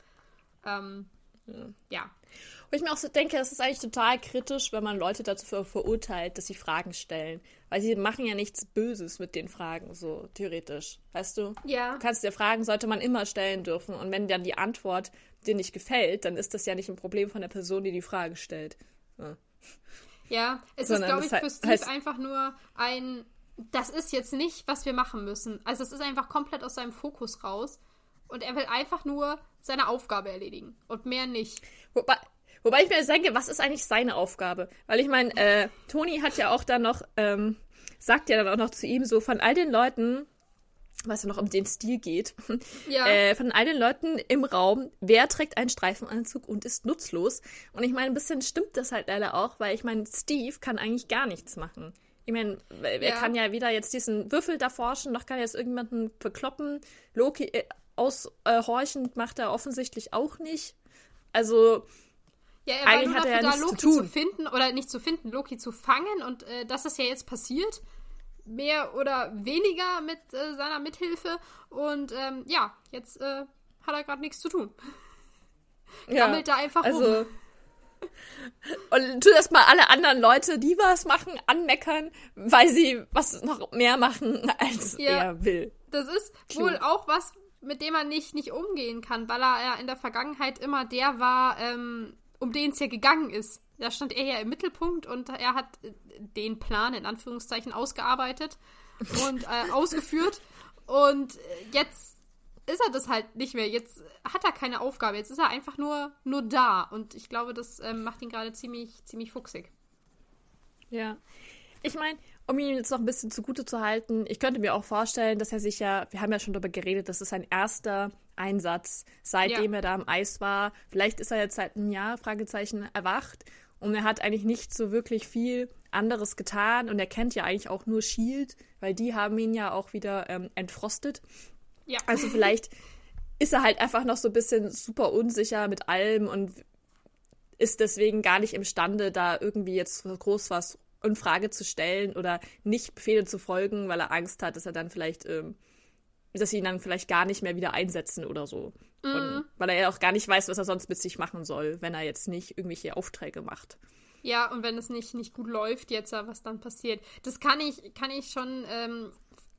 S1: Ähm, ja.
S2: Wo ich mir auch so denke, es ist eigentlich total kritisch, wenn man Leute dazu ver verurteilt, dass sie Fragen stellen. Weil sie machen ja nichts Böses mit den Fragen, so theoretisch. Weißt du?
S1: Ja.
S2: Du kannst dir Fragen, sollte man immer stellen dürfen. Und wenn dann die Antwort dir nicht gefällt, dann ist das ja nicht ein Problem von der Person, die die Frage stellt.
S1: Ja, ja es Sondern ist, glaube ich, für Steve heißt, einfach nur ein, das ist jetzt nicht, was wir machen müssen. Also es ist einfach komplett aus seinem Fokus raus. Und er will einfach nur seine Aufgabe erledigen. Und mehr nicht.
S2: Wobei, Wobei ich mir denke, was ist eigentlich seine Aufgabe? Weil ich meine, äh, Toni hat ja auch dann noch, ähm, sagt ja dann auch noch zu ihm so, von all den Leuten, was ja noch um den Stil geht, ja. äh, von all den Leuten im Raum, wer trägt einen Streifenanzug und ist nutzlos? Und ich meine, ein bisschen stimmt das halt leider auch, weil ich meine, Steve kann eigentlich gar nichts machen. Ich meine, er ja. kann ja weder jetzt diesen Würfel da forschen, noch kann er jetzt irgendjemanden verkloppen. Loki äh, aushorchend macht er offensichtlich auch nicht. Also,
S1: ja, er Eigentlich war nur dafür da, Loki zu, zu, finden, oder nicht zu finden, Loki zu fangen. Und äh, das ist ja jetzt passiert. Mehr oder weniger mit äh, seiner Mithilfe. Und ähm, ja, jetzt äh, hat er gerade nichts zu tun. Ja, Gammelt da einfach also, rum.
S2: Und tu das mal alle anderen Leute, die was machen, anmeckern, weil sie was noch mehr machen, als ja, er will.
S1: Das ist Klug. wohl auch was, mit dem man nicht, nicht umgehen kann, weil er ja in der Vergangenheit immer der war, ähm, um den es ja gegangen ist. Da stand er ja im Mittelpunkt und er hat äh, den Plan in Anführungszeichen ausgearbeitet und äh, ausgeführt. Und äh, jetzt ist er das halt nicht mehr. Jetzt hat er keine Aufgabe. Jetzt ist er einfach nur, nur da. Und ich glaube, das ähm, macht ihn gerade ziemlich, ziemlich fuchsig.
S2: Ja. Ich meine, um ihn jetzt noch ein bisschen zugute zu halten, ich könnte mir auch vorstellen, dass er sich ja, wir haben ja schon darüber geredet, das ist sein erster Einsatz, seitdem ja. er da am Eis war. Vielleicht ist er jetzt seit einem Jahr, Fragezeichen, erwacht und er hat eigentlich nicht so wirklich viel anderes getan und er kennt ja eigentlich auch nur Shield, weil die haben ihn ja auch wieder ähm, entfrostet. Ja. Also vielleicht ist er halt einfach noch so ein bisschen super unsicher mit allem und ist deswegen gar nicht imstande, da irgendwie jetzt groß was in Frage zu stellen oder nicht Befehle zu folgen, weil er Angst hat, dass er dann vielleicht ähm, dass sie ihn dann vielleicht gar nicht mehr wieder einsetzen oder so. Mhm. Und, weil er ja auch gar nicht weiß, was er sonst mit sich machen soll, wenn er jetzt nicht irgendwelche Aufträge macht.
S1: Ja, und wenn es nicht, nicht gut läuft jetzt, was dann passiert. Das kann ich, kann ich schon, ähm,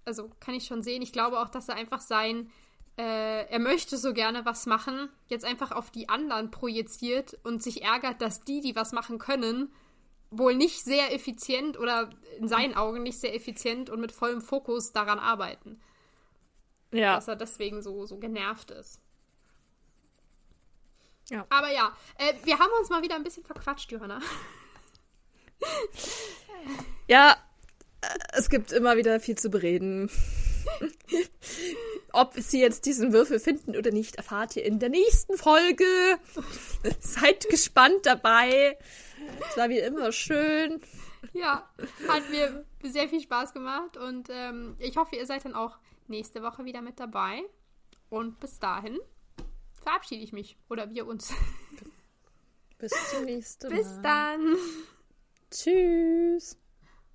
S1: also kann ich schon sehen. Ich glaube auch, dass er einfach sein, äh, er möchte so gerne was machen, jetzt einfach auf die anderen projiziert und sich ärgert, dass die, die was machen können, wohl nicht sehr effizient oder in seinen Augen nicht sehr effizient und mit vollem Fokus daran arbeiten. Ja. Dass er deswegen so, so genervt ist. Ja. Aber ja, äh, wir haben uns mal wieder ein bisschen verquatscht, Johanna.
S2: ja, äh, es gibt immer wieder viel zu bereden. Ob sie jetzt diesen Würfel finden oder nicht, erfahrt ihr in der nächsten Folge. Seid gespannt dabei. Es war wie immer schön.
S1: Ja, hat mir sehr viel Spaß gemacht und ähm, ich hoffe, ihr seid dann auch nächste Woche wieder mit dabei. Und bis dahin verabschiede ich mich. Oder wir uns.
S2: Bis zum nächsten
S1: Mal. Bis dann.
S2: Tschüss.